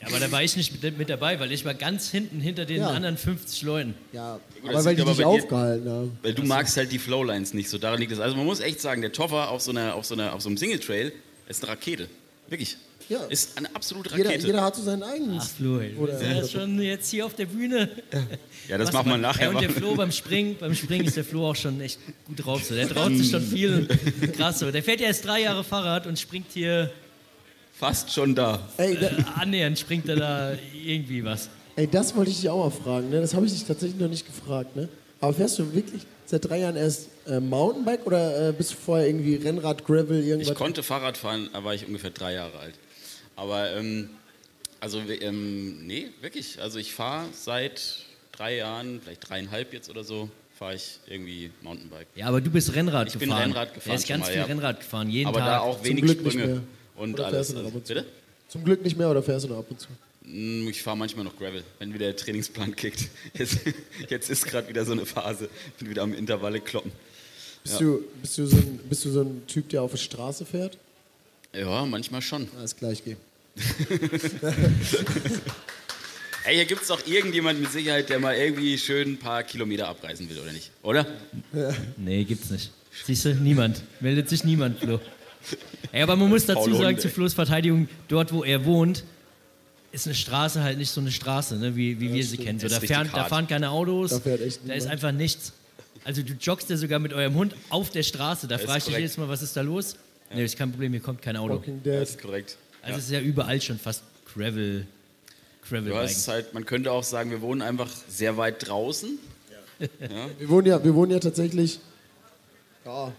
Ja, aber da war ich nicht mit, mit dabei, weil ich war ganz hinten hinter den Ja. anderen 50 Leuten. Ja, das aber weil liegt die aber dich dir- aufgehalten haben. Weil du magst halt die Flowlines nicht so, daran liegt es. Also man muss echt sagen, der Toffer auf so, einer, auf so, einer, auf so einem Single-Trail ist eine Rakete. Wirklich. Ja. Ist eine absolute Jeder, Rakete. jeder hat so seinen eigenen. Ach, Flo, ey, Oder- ja schon jetzt hier auf der Bühne. ja, das Was machen wir man- nachher. Ey, und der. Flo beim Springen, beim Springen ist der Flo auch schon echt gut drauf. So. Der traut sich schon viel. Krass so. Der fährt ja erst drei Jahre Fahrrad und springt hier Fast schon da. Ey, da, äh, annähernd, springt er da irgendwie was. ey, das wollte ich dich auch mal fragen. Ne? Das habe ich dich tatsächlich noch nicht gefragt. Ne? Aber fährst du wirklich seit drei Jahren erst äh, Mountainbike oder äh, bist du vorher irgendwie Rennrad, Gravel, irgendwas? Ich konnte Fahrrad fahren, da war ich ungefähr drei Jahre alt. Aber, ähm, also, ähm, nee, wirklich. Also, ich fahre seit drei Jahren, vielleicht dreieinhalb jetzt oder so, fahre ich irgendwie Mountainbike. Ja, aber du bist Rennrad Ich bin gefahren. Rennrad gefahren Er ist ganz mal, viel ja. Rennrad gefahren, jeden Aber Tag. da auch wenig Glück nicht Sprünge mehr. Und Oder alles. fährst du noch ab und zu? bitte? Zum Glück nicht mehr oder fährst du noch ab und zu? Mm, Ich fahre manchmal noch Gravel, wenn wieder der Trainingsplan kickt. Jetzt, jetzt ist gerade wieder so eine Phase, bin wieder am Intervalle kloppen. Bist, Ja. du, bist, du so ein, bist du so ein Typ, der auf der Straße fährt? Ja, manchmal schon. Alles gleich gehen. Ey, hier gibt es doch irgendjemand mit Sicherheit, der mal irgendwie schön ein paar Kilometer abreisen will, oder nicht? Oder? Nee, gibt's nicht. Siehst du, niemand. Meldet sich niemand, Flo. Ey, aber man muss dazu sagen, zu. Flo's Verteidigung, dort wo er wohnt, ist eine Straße halt nicht so eine Straße, ne, wie, wie wir sie stimmt. kennen. So, da, fahren, da fahren keine Autos, Da fährt echt da ist einfach nichts. Also du joggst ja sogar mit eurem Hund auf der Straße. Da frage ich dich jedes Mal, was ist da los? Nee, ist kein Problem, hier kommt kein Auto. Das ist korrekt. Also es ist ja überall schon fast Gravel. Gravel Ja, es ist halt, man könnte auch sagen, wir wohnen einfach sehr weit draußen. Wir wohnen ja, wir wohnen ja tatsächlich. Ja,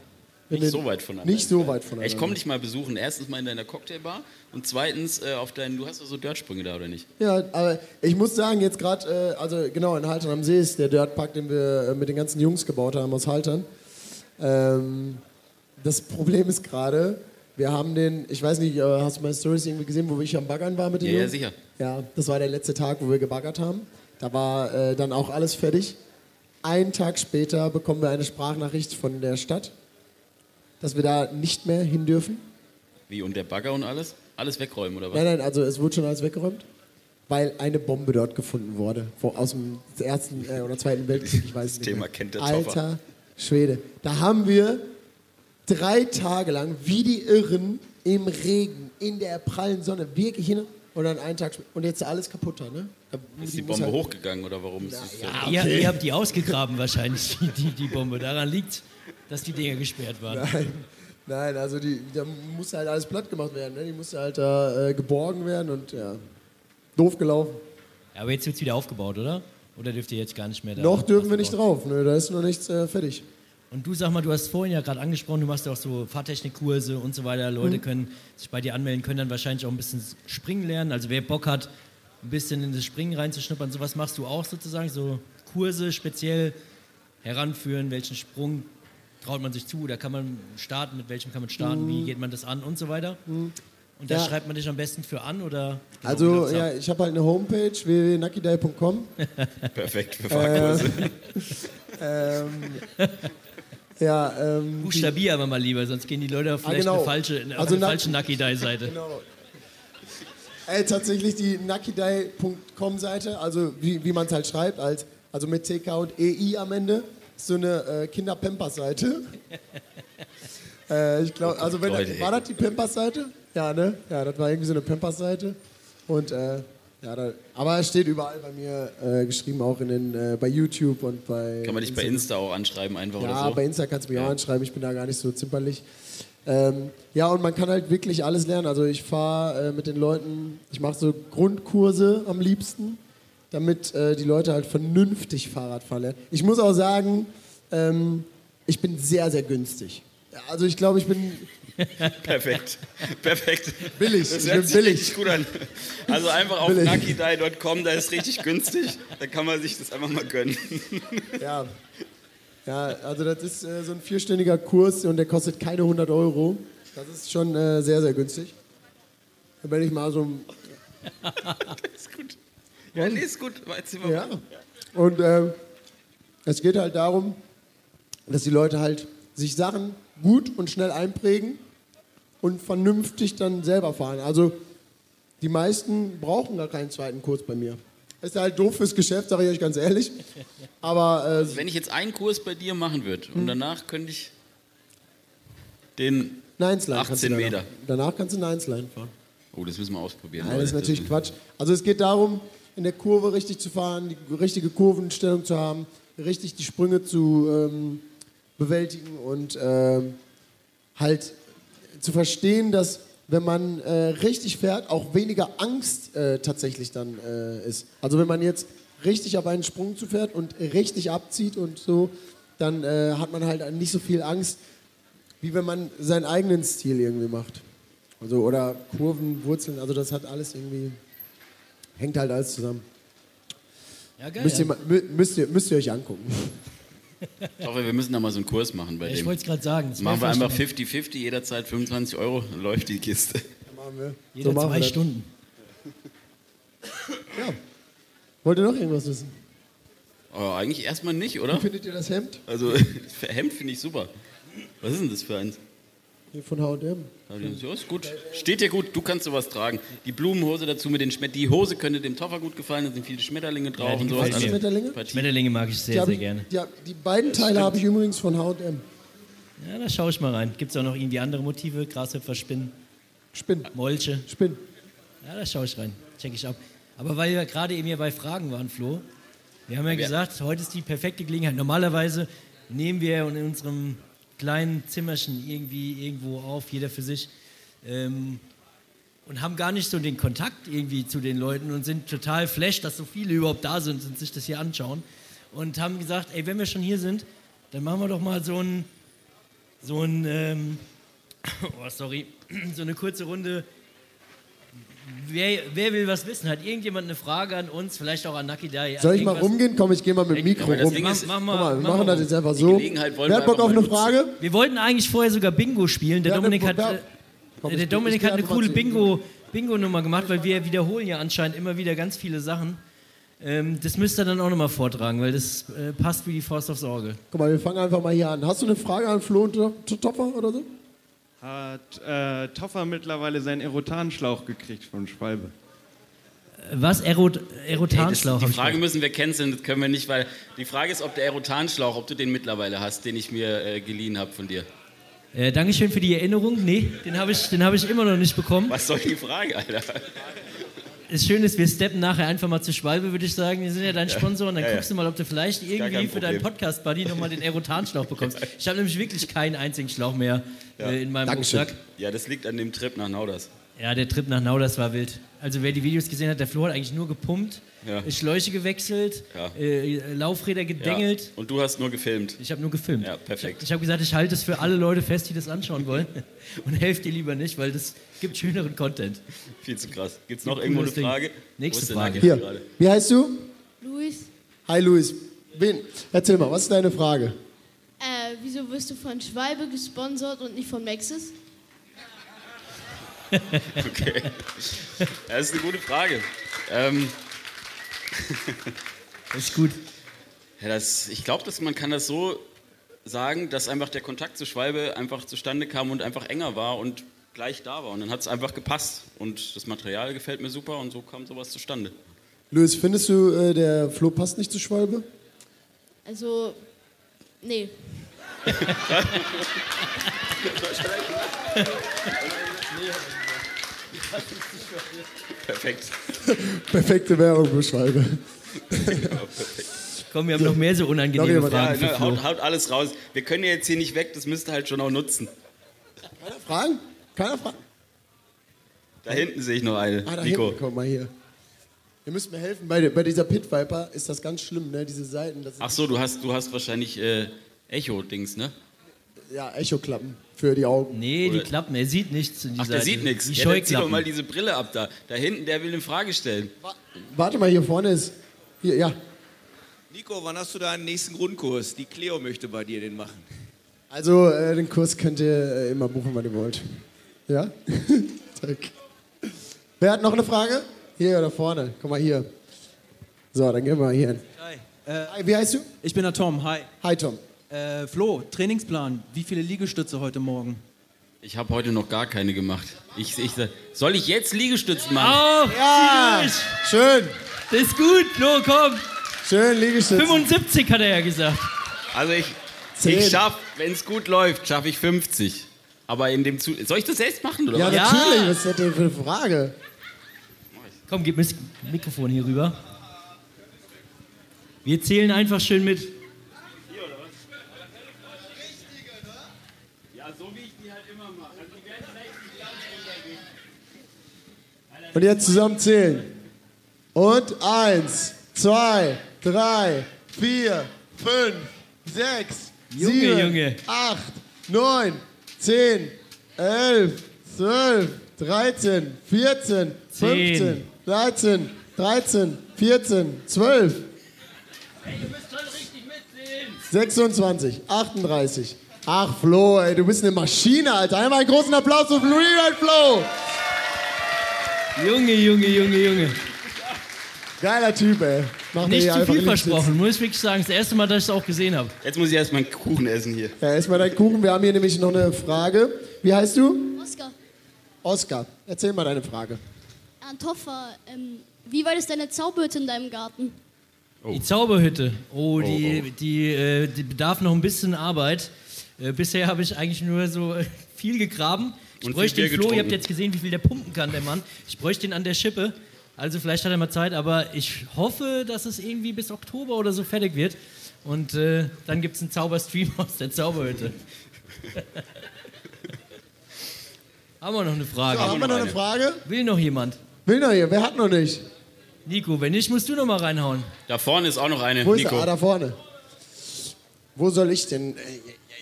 Nicht den- so weit voneinander. Nicht so weit voneinander. Ich komme dich mal besuchen. Erstens mal in deiner Cocktailbar und zweitens äh, auf deinen, du hast doch so Dirtsprünge da, oder nicht? Ja, aber ich muss sagen, jetzt gerade, äh, also genau, in Haltern am See ist der Dirtpark, den wir äh, mit den ganzen Jungs gebaut haben aus Haltern. Ähm, das Problem ist gerade, wir haben den, ich weiß nicht, äh, hast du meine Stories irgendwie gesehen, wo ich am Baggern war mit den Ja, ja, sicher. Ja, das war der letzte Tag, wo wir gebaggert haben. Da war äh, dann auch alles fertig. Einen Tag später bekommen wir eine Sprachnachricht von der Stadt, dass wir da nicht mehr hin dürfen. Wie, und der Bagger und alles? Alles wegräumen, oder was? Nein, nein, also es wurde schon alles weggeräumt, weil eine Bombe dort gefunden wurde. Vor, aus dem Ersten äh, oder Zweiten Weltkrieg, ich weiß Das nicht. Thema mehr. kennt der Alter Toffer. Schwede. Da haben wir drei Tage lang wie die Irren im Regen, in der prallen Sonne, wirklich hin und dann einen Tag später. Und jetzt ist alles kaputt da, ne? Da, Ist die muss Bombe halt- hochgegangen oder warum? ist es so? Ihr, ihr habt die ausgegraben wahrscheinlich, die, die, die Bombe. Daran liegt, dass die Dinger gesperrt waren. Nein, nein, also die, da muss halt alles platt gemacht werden, ne? Die musste halt da äh, geborgen werden und ja, doof gelaufen. Ja, aber jetzt wird es wieder aufgebaut, oder? Oder dürft ihr jetzt gar nicht mehr da? Noch dürfen wir nicht drauf, ne? Da ist noch nichts äh, fertig. Und du sag mal, du hast vorhin ja gerade angesprochen, du machst ja auch so Fahrtechnikkurse und so weiter. Leute Mhm. können sich bei dir anmelden, können dann wahrscheinlich auch ein bisschen springen lernen. Also wer Bock hat, ein bisschen in das Springen reinzuschnuppern, sowas machst du auch sozusagen, so Kurse speziell heranführen, welchen Sprung traut man sich zu oder kann man starten, mit welchem kann man starten, wie geht man das an und so weiter. Und da Mhm. Ja. schreibt man dich am besten für an oder? Also, ja, ich habe halt eine Homepage, www.nuckydie.com. Perfekt für Fahrkurse. ähm, ja, ähm, Buchstabier aber mal lieber, sonst gehen die Leute auf Ah, vielleicht genau. eine falsche, auf Also eine falsche Nucky Die Seite. genau. Äh, tatsächlich die nuckydie.com Seite, also wie, wie man es halt schreibt, als, also mit TK und EI am Ende, so eine äh, Kinder-Pampers-Seite. äh, ich glaube, also wenn, Leute, war das die Pampers-Seite? Ja, ne? Ja, das war irgendwie so eine Pampers-Seite. Und äh, ja, da, aber es steht überall bei mir äh, geschrieben, auch in den, äh, bei YouTube und bei. Kann man dich bei. Insta auch anschreiben, einfach Ja, oder so? bei Insta kannst du mich Ja. auch anschreiben, ich bin da gar nicht so zimperlich. Ähm, ja, und man kann halt wirklich alles lernen. Also ich fahre äh, mit den Leuten, ich mache so Grundkurse am liebsten, damit äh, die Leute halt vernünftig Fahrrad fahren lernen. Ich muss auch sagen, ähm, ich bin sehr, sehr günstig. Also ich glaube, ich bin Perfekt. Perfekt. billig. Das Ich bin billig. gut an. Also einfach auf Billig. luckydie.com, da ist richtig günstig. Da kann man sich das einfach mal gönnen. Ja. ja, also das ist äh, so ein vierstündiger Kurs und der kostet keine 100 Euro. Das ist schon äh, sehr, sehr günstig. Wenn ich mal so ein Ist gut. Ja, nee, ist gut. Ja. Und ähm, es geht halt darum, dass die Leute halt sich Sachen gut und schnell einprägen und vernünftig dann selber fahren. Also die meisten brauchen gar keinen zweiten Kurs bei mir. Ist halt doof fürs Geschäft, sage ich euch ganz ehrlich. Aber äh, Wenn ich jetzt einen Kurs bei dir machen würde Hm. und danach könnte ich den. Du 18 danach. Meter. Danach kannst du Ninesline fahren. Oh, das müssen wir ausprobieren. Nein, das ist natürlich Quatsch. Also es geht darum, in der Kurve richtig zu fahren, die richtige Kurvenstellung zu haben, richtig die Sprünge zu ähm, bewältigen und ähm, halt zu verstehen, dass wenn man äh, richtig fährt, auch weniger Angst äh, tatsächlich dann äh, ist. Also wenn man jetzt richtig auf einen Sprung zu fährt und richtig abzieht und so, dann äh, hat man halt nicht so viel Angst, wie wenn man seinen eigenen Stil irgendwie macht. Also oder Kurven, Wurzeln, also das hat alles irgendwie, hängt halt alles zusammen. Ja, geil. Müsst ihr, ja. müsst, ihr, müsst ihr euch angucken. Ich hoffe, wir müssen da mal so einen Kurs machen bei Ich dem. wollte es gerade sagen. Machen wir einfach vielleicht 50-50, jederzeit 25 Euro, dann läuft die Kiste. Machen wir. Jeder So machen wir zwei das. Stunden. Ja. Wollt ihr noch irgendwas wissen? Aber eigentlich erstmal nicht, Wie oder? findet ihr das Hemd? Also, Hemd finde ich super. Was ist denn das für eins? Hier von H&M. Ja, ist gut. Steht dir gut, du kannst sowas tragen. Die Blumenhose dazu mit den Schmetterlingen. Die Hose könnte dem Toffer gut gefallen, da sind viele Schmetterlinge drauf Ja, und sowas. mir. Schmetterlinge? Schmetterlinge mag ich sehr, sehr ich, gerne. die, hab- die beiden Teile habe ich übrigens von H&M. Ja, da schaue ich mal rein. Gibt es auch noch irgendwie andere Motive? Grashüpfer, Spinnen, Spinn. Molche. Spinn. Ja, da schaue ich rein. Check ich ab. Aber weil wir gerade eben hier bei Fragen waren, Flo, wir haben ja gesagt, heute ist die perfekte Gelegenheit. Normalerweise nehmen wir in unserem kleinen Zimmerchen irgendwie irgendwo auf, jeder für sich, ähm, und haben gar nicht so den Kontakt irgendwie zu den Leuten und sind total flasht, dass so viele überhaupt da sind und sich das hier anschauen. Und haben gesagt, ey, wenn wir schon hier sind, dann machen wir doch mal so ein, so ein, ähm, oh, sorry, so eine kurze Runde Wer, wer will was wissen? Hat irgendjemand eine Frage an uns? Vielleicht auch an Naki Dai? Soll ich mal rumgehen? Komm, ich gehe mal mit dem Mikro rum. Ding Guck ist- Mach, mach, mal, wir mach machen mal das jetzt einfach so. Wer wir hat Bock auf mal eine nutzen. Frage? Wir wollten eigentlich vorher sogar Bingo spielen. Der Ja, Dominik hat, äh, Komm, der Dominik hat eine coole zu- Bingo, Bingo-Nummer gemacht, weil wir wiederholen ja anscheinend immer wieder ganz viele Sachen. Ähm, das müsst ihr dann auch nochmal vortragen, weil das äh, passt wie die Faust aufs Auge. Guck mal, wir fangen einfach mal hier an. Hast du eine Frage an Flo und To- To- Topfer oder so? Hat äh, Toffer mittlerweile seinen Erotanschlauch gekriegt von Schwalbe? Was? Erot Ey, das, Erotanschlauch? die hab ich Frage müssen wir canceln, das können wir nicht, weil die Frage ist, ob der Erotanschlauch, ob du den mittlerweile hast, den ich mir äh, geliehen habe von dir. äh, Dankeschön für die Erinnerung. Nee, den habe ich, den hab ich immer noch nicht bekommen. Was soll die Frage, Alter? Das Schöne ist, wir steppen nachher einfach mal zu Schwalbe, würde ich sagen. Wir sind ja dein Sponsor und dann Ja, ja. guckst du mal, ob du vielleicht irgendwie für deinen. Podcast-Buddy nochmal den Aerotanschlauch bekommst. Ich habe nämlich wirklich keinen einzigen Schlauch mehr äh, in meinem Dankeschön. Rucksack. Ja, das liegt an dem Trip nach Nauders. Ja, der Trip nach Nauders war wild. Also wer die Videos gesehen hat, der Flo hat eigentlich nur gepumpt, Ja. Schläuche gewechselt, Ja. äh, Laufräder Ja. gedengelt. Und du hast nur gefilmt. Ich habe nur gefilmt. Ja, perfekt. Ich habe gesagt, ich halte es für alle Leute fest, die das anschauen wollen. Und helft dir lieber nicht, weil das gibt schöneren Content. Viel zu krass. Gibt es noch irgendwo eine Ding. Frage? Nächste Frage. Hier. gerade? Wie heißt du? Luis, Hi Luis. Wen? Erzähl mal, was ist deine Frage? äh, wieso wirst du von Schwalbe gesponsert und nicht von Maxis? Okay. Das ist eine gute Frage. Ähm, Das ist gut. ja, das, ich glaube, dass man kann das so sagen, dass einfach der Kontakt zu Schwalbe einfach zustande kam und einfach enger war und gleich da war. Und dann hat es einfach gepasst. Und das Material gefällt mir super und so kam sowas zustande. Luis, findest du, äh, der Flo passt nicht zu Schwalbe? Also, nee. Perfekt. Perfekte Werbung für Schwalbe. Komm, wir haben noch mehr so unangenehme? Fragen Ja, ne, haut, haut alles raus. Wir können ja jetzt hier nicht weg, das müsst ihr halt schon auch nutzen. Keiner fragen? Keiner fragen? Da hinten sehe ich noch eine. Ah, da Nico. hinten, komm mal hier. Ihr müsst mir helfen. Bei, bei dieser Pit Viper ist das ganz schlimm, ne? Diese Seiten. Das Ach so, du hast, du hast wahrscheinlich äh, Echo-Dings, ne? ja, Echo-Klappen für die Augen. Nee, die Oder- Klappen, er sieht nichts. In die Ach, der sieht nichts. Die Ja, dann zieh doch Scheuklappen. mal diese Brille ab da. Da hinten, der will eine Frage stellen. Warte mal, hier vorne ist. Hier, ja. Nico, wann hast du deinen nächsten Grundkurs? Die Cleo möchte bei dir den machen. Also, äh, den Kurs könnt ihr äh, immer buchen, wann ihr wollt. Ja? Danke. Wer hat noch eine Frage? Hier oder vorne? Komm mal hier. So, dann gehen wir mal hier hin. Hi. Äh, Hi, Wie heißt du? ich bin der Tom. Hi. Hi, Tom. Äh, Flo, Trainingsplan. Wie viele Liegestütze heute Morgen? Ich habe heute noch gar keine gemacht. Ich, ich, soll ich jetzt Liegestützen machen? Auf! Ja, zieh schön. Das ist gut, Flo, komm! Schön, Liegestütze. 75 hat er ja gesagt. Also ich, Zehn. ich schaff, wenn es gut läuft, schaffe ich 50. Aber in dem Zu Soll ich das selbst machen oder Ja, was? Ja. natürlich. Was ist das denn für eine Frage? Komm, gib mir das Mikrofon hier rüber. Wir zählen einfach schön mit. Ja, so wie ich die halt immer mache. Also die werden vielleicht nicht ganz runtergehen. Und jetzt zusammen zählen. Und eins, zwei, drei, vier, fünf, sechs, Junge, sieben, Junge. acht, neun, zehn, elf, zwölf, dreizehn, vierzehn, Zehn. fünfzehn, dreizehn, dreizehn, vierzehn, zwölf. 26, 38. Ach, Flo, ey, du bist eine Maschine, Alter. Einmal einen großen Applaus für Freeride Flo. Junge, Junge, Junge, Junge. Geiler Typ, ey. Macht Nicht zu viel versprochen, muss ich wirklich sagen. Das erste Mal, dass ich es auch gesehen habe. Jetzt muss ich erstmal einen Kuchen essen hier. Ja, erstmal dein Kuchen. Wir haben hier nämlich noch eine Frage. Wie heißt du? Oskar, Oskar. Erzähl mal deine Frage. Antoffa, ähm, wie weit ist deine Zauberhütte in deinem Garten? Die Zauberhütte. Oh, die, Die, äh, die bedarf noch ein bisschen Arbeit. Äh, bisher habe ich eigentlich nur so äh, viel gegraben. Ich Und bräuchte den Flo, ihr habt getrunken. jetzt gesehen, wie viel der pumpen kann, der Mann. Ich bräuchte den an der Schippe. Also vielleicht hat er mal Zeit, aber ich hoffe, dass es irgendwie bis Oktober oder so fertig wird. Und äh, dann gibt es einen Zauberstream aus der Zauberhütte. haben wir noch eine Frage? So, haben wir noch eine. Frage? Will noch jemand? Will noch hier. Wer hat noch nicht? Nico, wenn nicht, musst du noch mal reinhauen. Da vorne ist auch noch eine. Wo ist Nico. er? Ah, da vorne. Wo soll ich denn?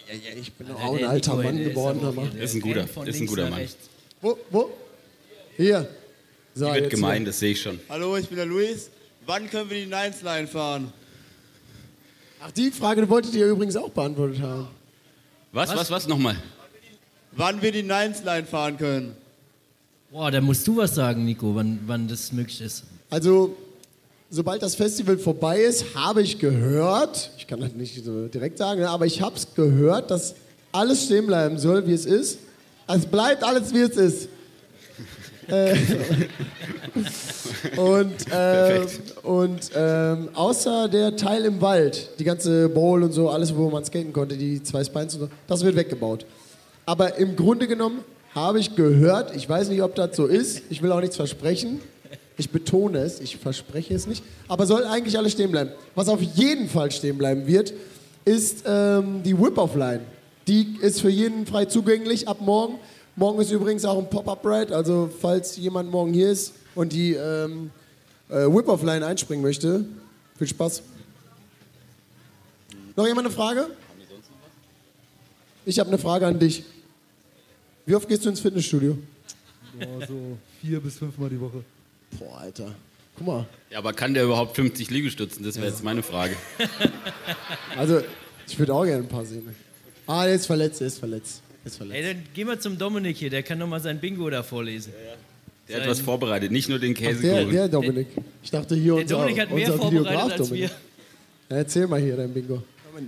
Ja, ja, Ich bin auch ein alter Mann ist geworden. der Ist ein guter, ist ein guter Mann. Wo? Wo? Hier. So, Die wird jetzt gemein, das sehe ich schon. Hallo, ich bin der Luis. Wann können wir die Nines Line fahren? Ach, die Frage wolltet ihr übrigens auch beantwortet haben. Was, was, was? Nochmal. Wann wir die Nines Line fahren können? Boah, da musst du was sagen, Nico, wann, wann das möglich ist. Also, sobald das Festival vorbei ist, habe ich gehört, ich kann das nicht so direkt sagen, aber ich habe es gehört, dass alles stehen bleiben soll, wie es ist. Es bleibt alles, wie es ist. Äh, und ähm, und ähm, außer der Teil im Wald, die ganze Bowl und so, alles, wo man skaten konnte, die zwei Spines und so, das wird weggebaut. Aber im Grunde genommen habe ich gehört, ich weiß nicht, ob das so ist, ich will auch nichts versprechen, ich betone es, ich verspreche es nicht, aber soll eigentlich alles stehen bleiben. Was auf jeden Fall stehen bleiben wird, ist ähm, die Whip-Off-Line. Die ist für jeden frei zugänglich ab morgen. Morgen ist übrigens auch ein Pop-Up-Ride, also falls jemand morgen hier ist und die ähm, äh, Whip-Off-Line einspringen möchte, viel Spaß. Noch jemand eine Frage? Ich habe eine Frage an dich. Wie oft gehst du ins Fitnessstudio? Boah, so vier bis fünfmal die Woche. Boah, Alter. Guck mal. Ja, aber kann der überhaupt 50 Liegestützen? Das wäre jetzt meine Frage. Also, ich würde auch gerne ein paar sehen. Ah, der ist verletzt, der ist verletzt. Der ist verletzt. Ey, dann geh mal zum Dominik hier, der kann noch mal sein Bingo da vorlesen. Der hat was vorbereitet, nicht nur den Ach, der, Käsekuchen. der Dominik. Ich dachte hier Der unser, Dominik hat mehr vorbereitet Videograf als Dominik. wir. Ja, erzähl mal hier dein Bingo.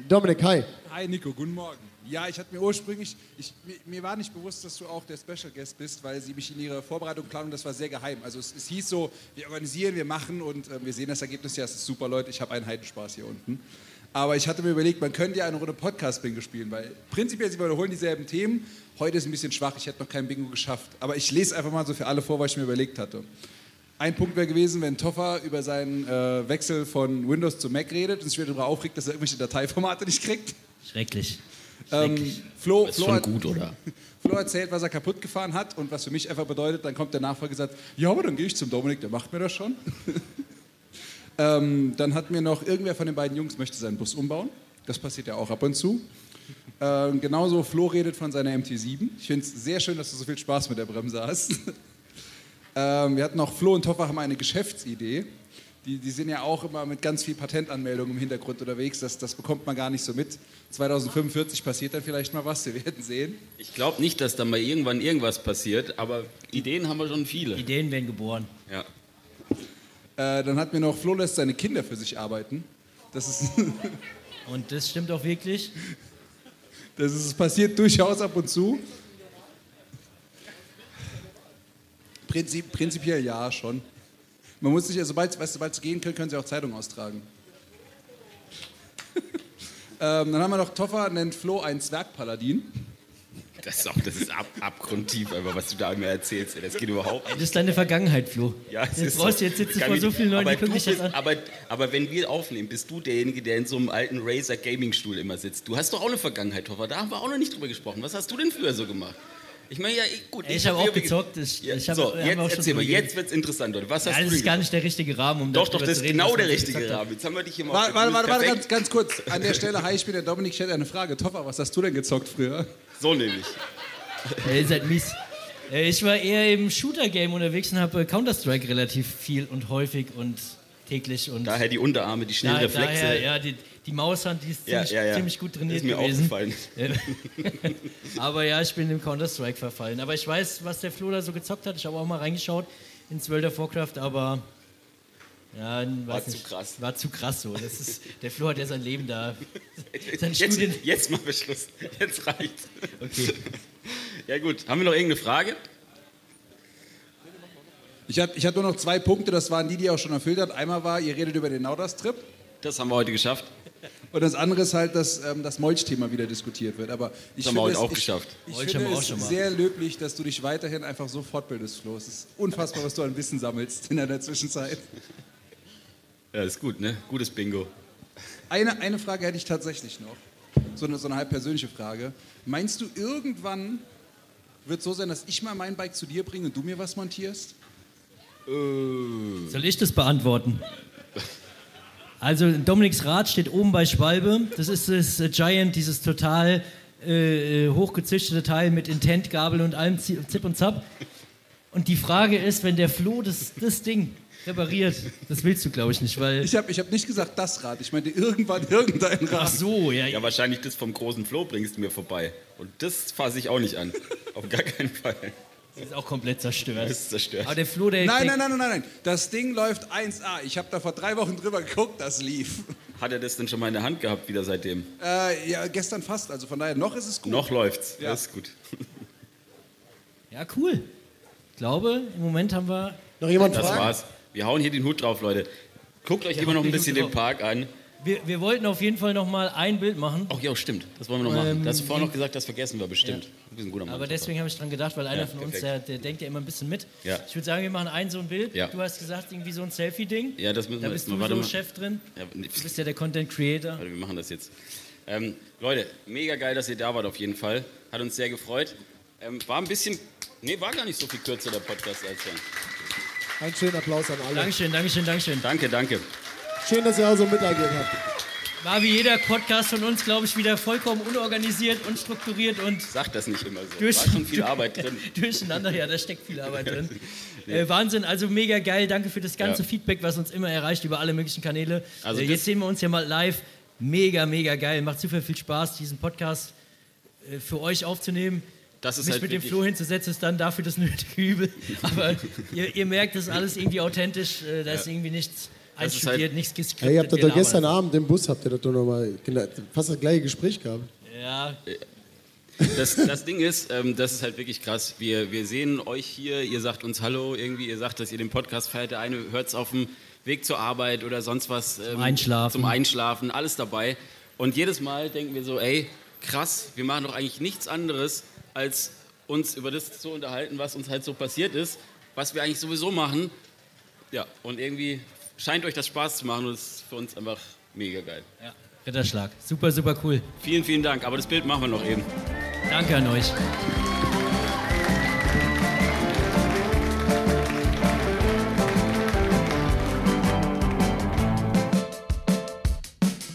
Dominik, hi. Hi Nico, guten Morgen. Ja, ich hatte mir ursprünglich, ich, mir, mir war nicht bewusst, dass du auch der Special Guest bist, weil sie mich in ihrer Vorbereitung planen das war sehr geheim. Also es, es hieß so, wir organisieren, wir machen und äh, wir sehen das Ergebnis ja, es ist super, Leute, ich habe einen Heidenspaß hier unten. Aber ich hatte mir überlegt, man könnte ja eine Runde Podcast-Bingo spielen, weil prinzipiell sie wiederholen dieselben Themen. Heute ist ein bisschen schwach, ich hätte noch kein Bingo geschafft. Aber ich lese einfach mal so für alle vor, was ich mir überlegt hatte. Ein Punkt wäre gewesen, wenn Toffer über seinen äh, Wechsel von Windows zu Mac redet und sich wieder darüber aufregt, dass er irgendwelche Dateiformate nicht kriegt. Schrecklich. Ähm, Flo, Ist Flo, schon hat, gut, oder? Flo erzählt, was er kaputt gefahren hat und was für mich einfach bedeutet, dann kommt der Nachfolger und sagt, ja, aber dann gehe ich zum Dominik, der macht mir das schon. ähm, dann hat mir noch irgendwer von den beiden Jungs möchte seinen Bus umbauen. Das passiert ja auch ab und zu. Ähm, genauso Flo redet von seiner MT7. Ich finde es sehr schön, dass du so viel Spaß mit der Bremse hast. ähm, wir hatten noch Flo und Toffer haben eine Geschäftsidee. Die, die sind ja auch immer mit ganz viel Patentanmeldungen im Hintergrund unterwegs. Das, das bekommt man gar nicht so mit. 2045 passiert dann vielleicht mal was, wir werden sehen. Ich glaube nicht, dass da mal irgendwann irgendwas passiert, aber Ideen haben wir schon viele. Ideen werden geboren. Ja. Äh, dann hat mir noch, Flo lässt seine Kinder für sich arbeiten. Das ist, Und das stimmt auch wirklich. das ist passiert durchaus ab und zu. Prinzip, prinzipiell ja, schon. Man muss sich, ja, sobald weißt, sobald sie gehen können, können sie auch Zeitung austragen. ähm, dann haben wir noch Toffer, nennt Flo einen Zwergpaladin. Das ist, auch, das ist ab, abgrundtief, einfach, was du da mir erzählst. Das geht überhaupt nicht. Das ist deine Vergangenheit, Flo. Ja, es jetzt ist brauchst so. du jetzt Kann vor so vielen Leuten, aber die gucken dich an. aber, aber wenn wir aufnehmen, bist du derjenige, der in so einem alten Razer Gaming Stuhl immer sitzt. Du hast doch auch eine Vergangenheit, Toffer. Da haben wir auch noch nicht drüber gesprochen. Was hast du denn früher so gemacht? Ich meine, ja, ich, gut. Ey, ich habe auch gezockt. Ich, Ja, ich hab, so, haben wir auch jetzt schon erzähl mal, jetzt wird's interessant, Leute. Was hast Ja, du das denn ist gar nicht der richtige Rahmen, um Doch, doch, darüber das zu ist reden, genau der richtige. Rahmen. Jetzt haben wir dich hier mal Warte, auf warte, warte, ganz, ganz kurz. An der Stelle, hi, ich bin der Dominik, ich hätte eine Frage. Toffer, was hast du denn gezockt früher? So nämlich. Ihr seid mies. Ich war eher im Shooter-Game unterwegs und habe äh, Counter-Strike relativ viel und häufig und täglich und Daher die Unterarme, die schnellen Da- Reflexe. Daher, ja, die, die Maushand, die ist Ja, ziemlich, ja, ja. ziemlich gut trainiert Ist mir gewesen. aufgefallen. aber ja, ich bin im Counter-Strike verfallen. Aber ich weiß, was der Flo da so gezockt hat. Ich habe auch mal reingeschaut ins World of Warcraft, aber ja, zu nicht, krass. War zu krass so. Das ist, der Flo hat ja sein Leben da. Sein Jetzt, Studien. jetzt machen wir Schluss. Jetzt reicht's. Okay. Ja gut, haben wir noch irgendeine Frage? Ich hatte ich hatte nur noch zwei Punkte, das waren die, die er auch schon erfüllt hat. Einmal war, ihr redet über den Naudas-Trip. Das haben wir heute geschafft. Und das andere ist halt, dass ähm, das Molch-Thema wieder diskutiert wird. Aber ich Das haben wir finde heute es, auch geschafft. Ich, ich finde es sehr löblich, dass du dich weiterhin einfach so fortbildest, Flo. Es ist unfassbar, was du an Wissen sammelst in der Zwischenzeit. Ja, ist gut, ne? Gutes Bingo. Eine, eine Frage hätte ich tatsächlich noch. So eine, so eine halb persönliche Frage. Meinst du, irgendwann wird es so sein, dass ich mal mein Bike zu dir bringe und du mir was montierst? Soll ich das beantworten? Also Dominiks Rad steht oben bei Schwalbe. Das ist das äh, Giant, dieses total äh, äh, hochgezüchtete Teil mit Intent-Gabel und allem Zi- Zip und Zap. Und die Frage ist, wenn der Flo das, das Ding repariert, das willst du glaube ich nicht, weil... Ich habe ich hab nicht gesagt das Rad, ich meinte irgendwann irgendein Ach Rad. so, ja. Ja, wahrscheinlich das vom großen Flo bringst du mir vorbei. Und das fasse ich auch nicht an. Auf gar keinen Fall. Das ist auch komplett zerstört. Das ist zerstört. Aber der Flo, der... Nein, der, nein, nein, nein, nein. Das Ding läuft 1A. Ich habe da vor drei Wochen drüber geguckt, das lief. Hat er das denn schon mal in der Hand gehabt, wieder seitdem? Äh, ja, gestern fast. Also von daher, noch ist es gut. Noch läuft's. Ja. Das ist gut. Ja, cool. Ich glaube, im Moment haben wir... Noch jemand Das fragen? war's. Wir hauen hier den Hut drauf, Leute. Guckt euch immer noch ein bisschen den. Park an. Wir, wir wollten auf jeden Fall noch mal ein Bild machen. Ach ja, stimmt. Das wollen wir noch machen. Ähm, da hast du vorhin noch gesagt, das vergessen wir bestimmt. Wir sind gut am Aber Mann. deswegen habe ich dran gedacht, weil einer Ja, von uns, der, der denkt ja immer ein bisschen mit. Ja. Ich würde sagen, wir machen ein so ein Bild. Ja. Du hast gesagt, irgendwie so ein Selfie-Ding. Ja, das müssen Da wir bist jetzt du mal. Warte so mal. Chef drin. Ja, nee, Du bist ja der Content Creator. Warte, wir machen das jetzt. Ähm, Leute, mega geil, dass ihr da wart auf jeden Fall. Hat uns sehr gefreut. Ähm, war ein bisschen, nee, war gar nicht so viel kürzer der Podcast als dann. Einen schönen Applaus an alle. Dankeschön, Dankeschön, Dankeschön. Danke, danke. Schön, dass ihr auch so mitagiert habt. War wie jeder Podcast von uns, glaube ich, wieder vollkommen unorganisiert, unstrukturiert und Sag das nicht immer so. Durch- War schon viel Arbeit drin. durcheinander. Ja, da steckt viel Arbeit drin. Äh, Wahnsinn, also mega geil. Danke für das ganze Ja. Feedback, was uns immer erreicht über alle möglichen Kanäle. Also äh, jetzt sehen wir uns ja mal live. Mega, mega geil. Macht super viel Spaß, diesen Podcast äh, für euch aufzunehmen. Das ist Mich halt mit dem Flo hinzusetzen, ist dann dafür das nötige Übel. Aber ihr, ihr merkt, das ist alles irgendwie authentisch. Äh, da ist irgendwie nichts einstudiert, halt- nichts geskriptet. Hey, ihr habt doch labern gestern. Abend im Bus, habt ihr doch nochmal fast das gleiche Gespräch gehabt. Ja, Das, das Ding ist, ähm, das ist halt wirklich krass. Wir, wir sehen euch hier, ihr sagt uns Hallo, irgendwie, ihr sagt, dass ihr den Podcast feiert. Der eine hört es auf dem Weg zur Arbeit oder sonst was. ähm, Einschlafen. Zum Einschlafen, alles dabei. Und jedes Mal denken wir so, ey, krass, wir machen doch eigentlich nichts anderes, als uns über das zu unterhalten, was uns halt so passiert ist, was wir eigentlich sowieso machen. Ja, und irgendwie scheint euch das Spaß zu machen und das ist für uns einfach mega geil. ja. Ritterschlag. Super, super cool. Vielen, vielen Dank. Aber das Bild machen wir noch eben. Danke an euch.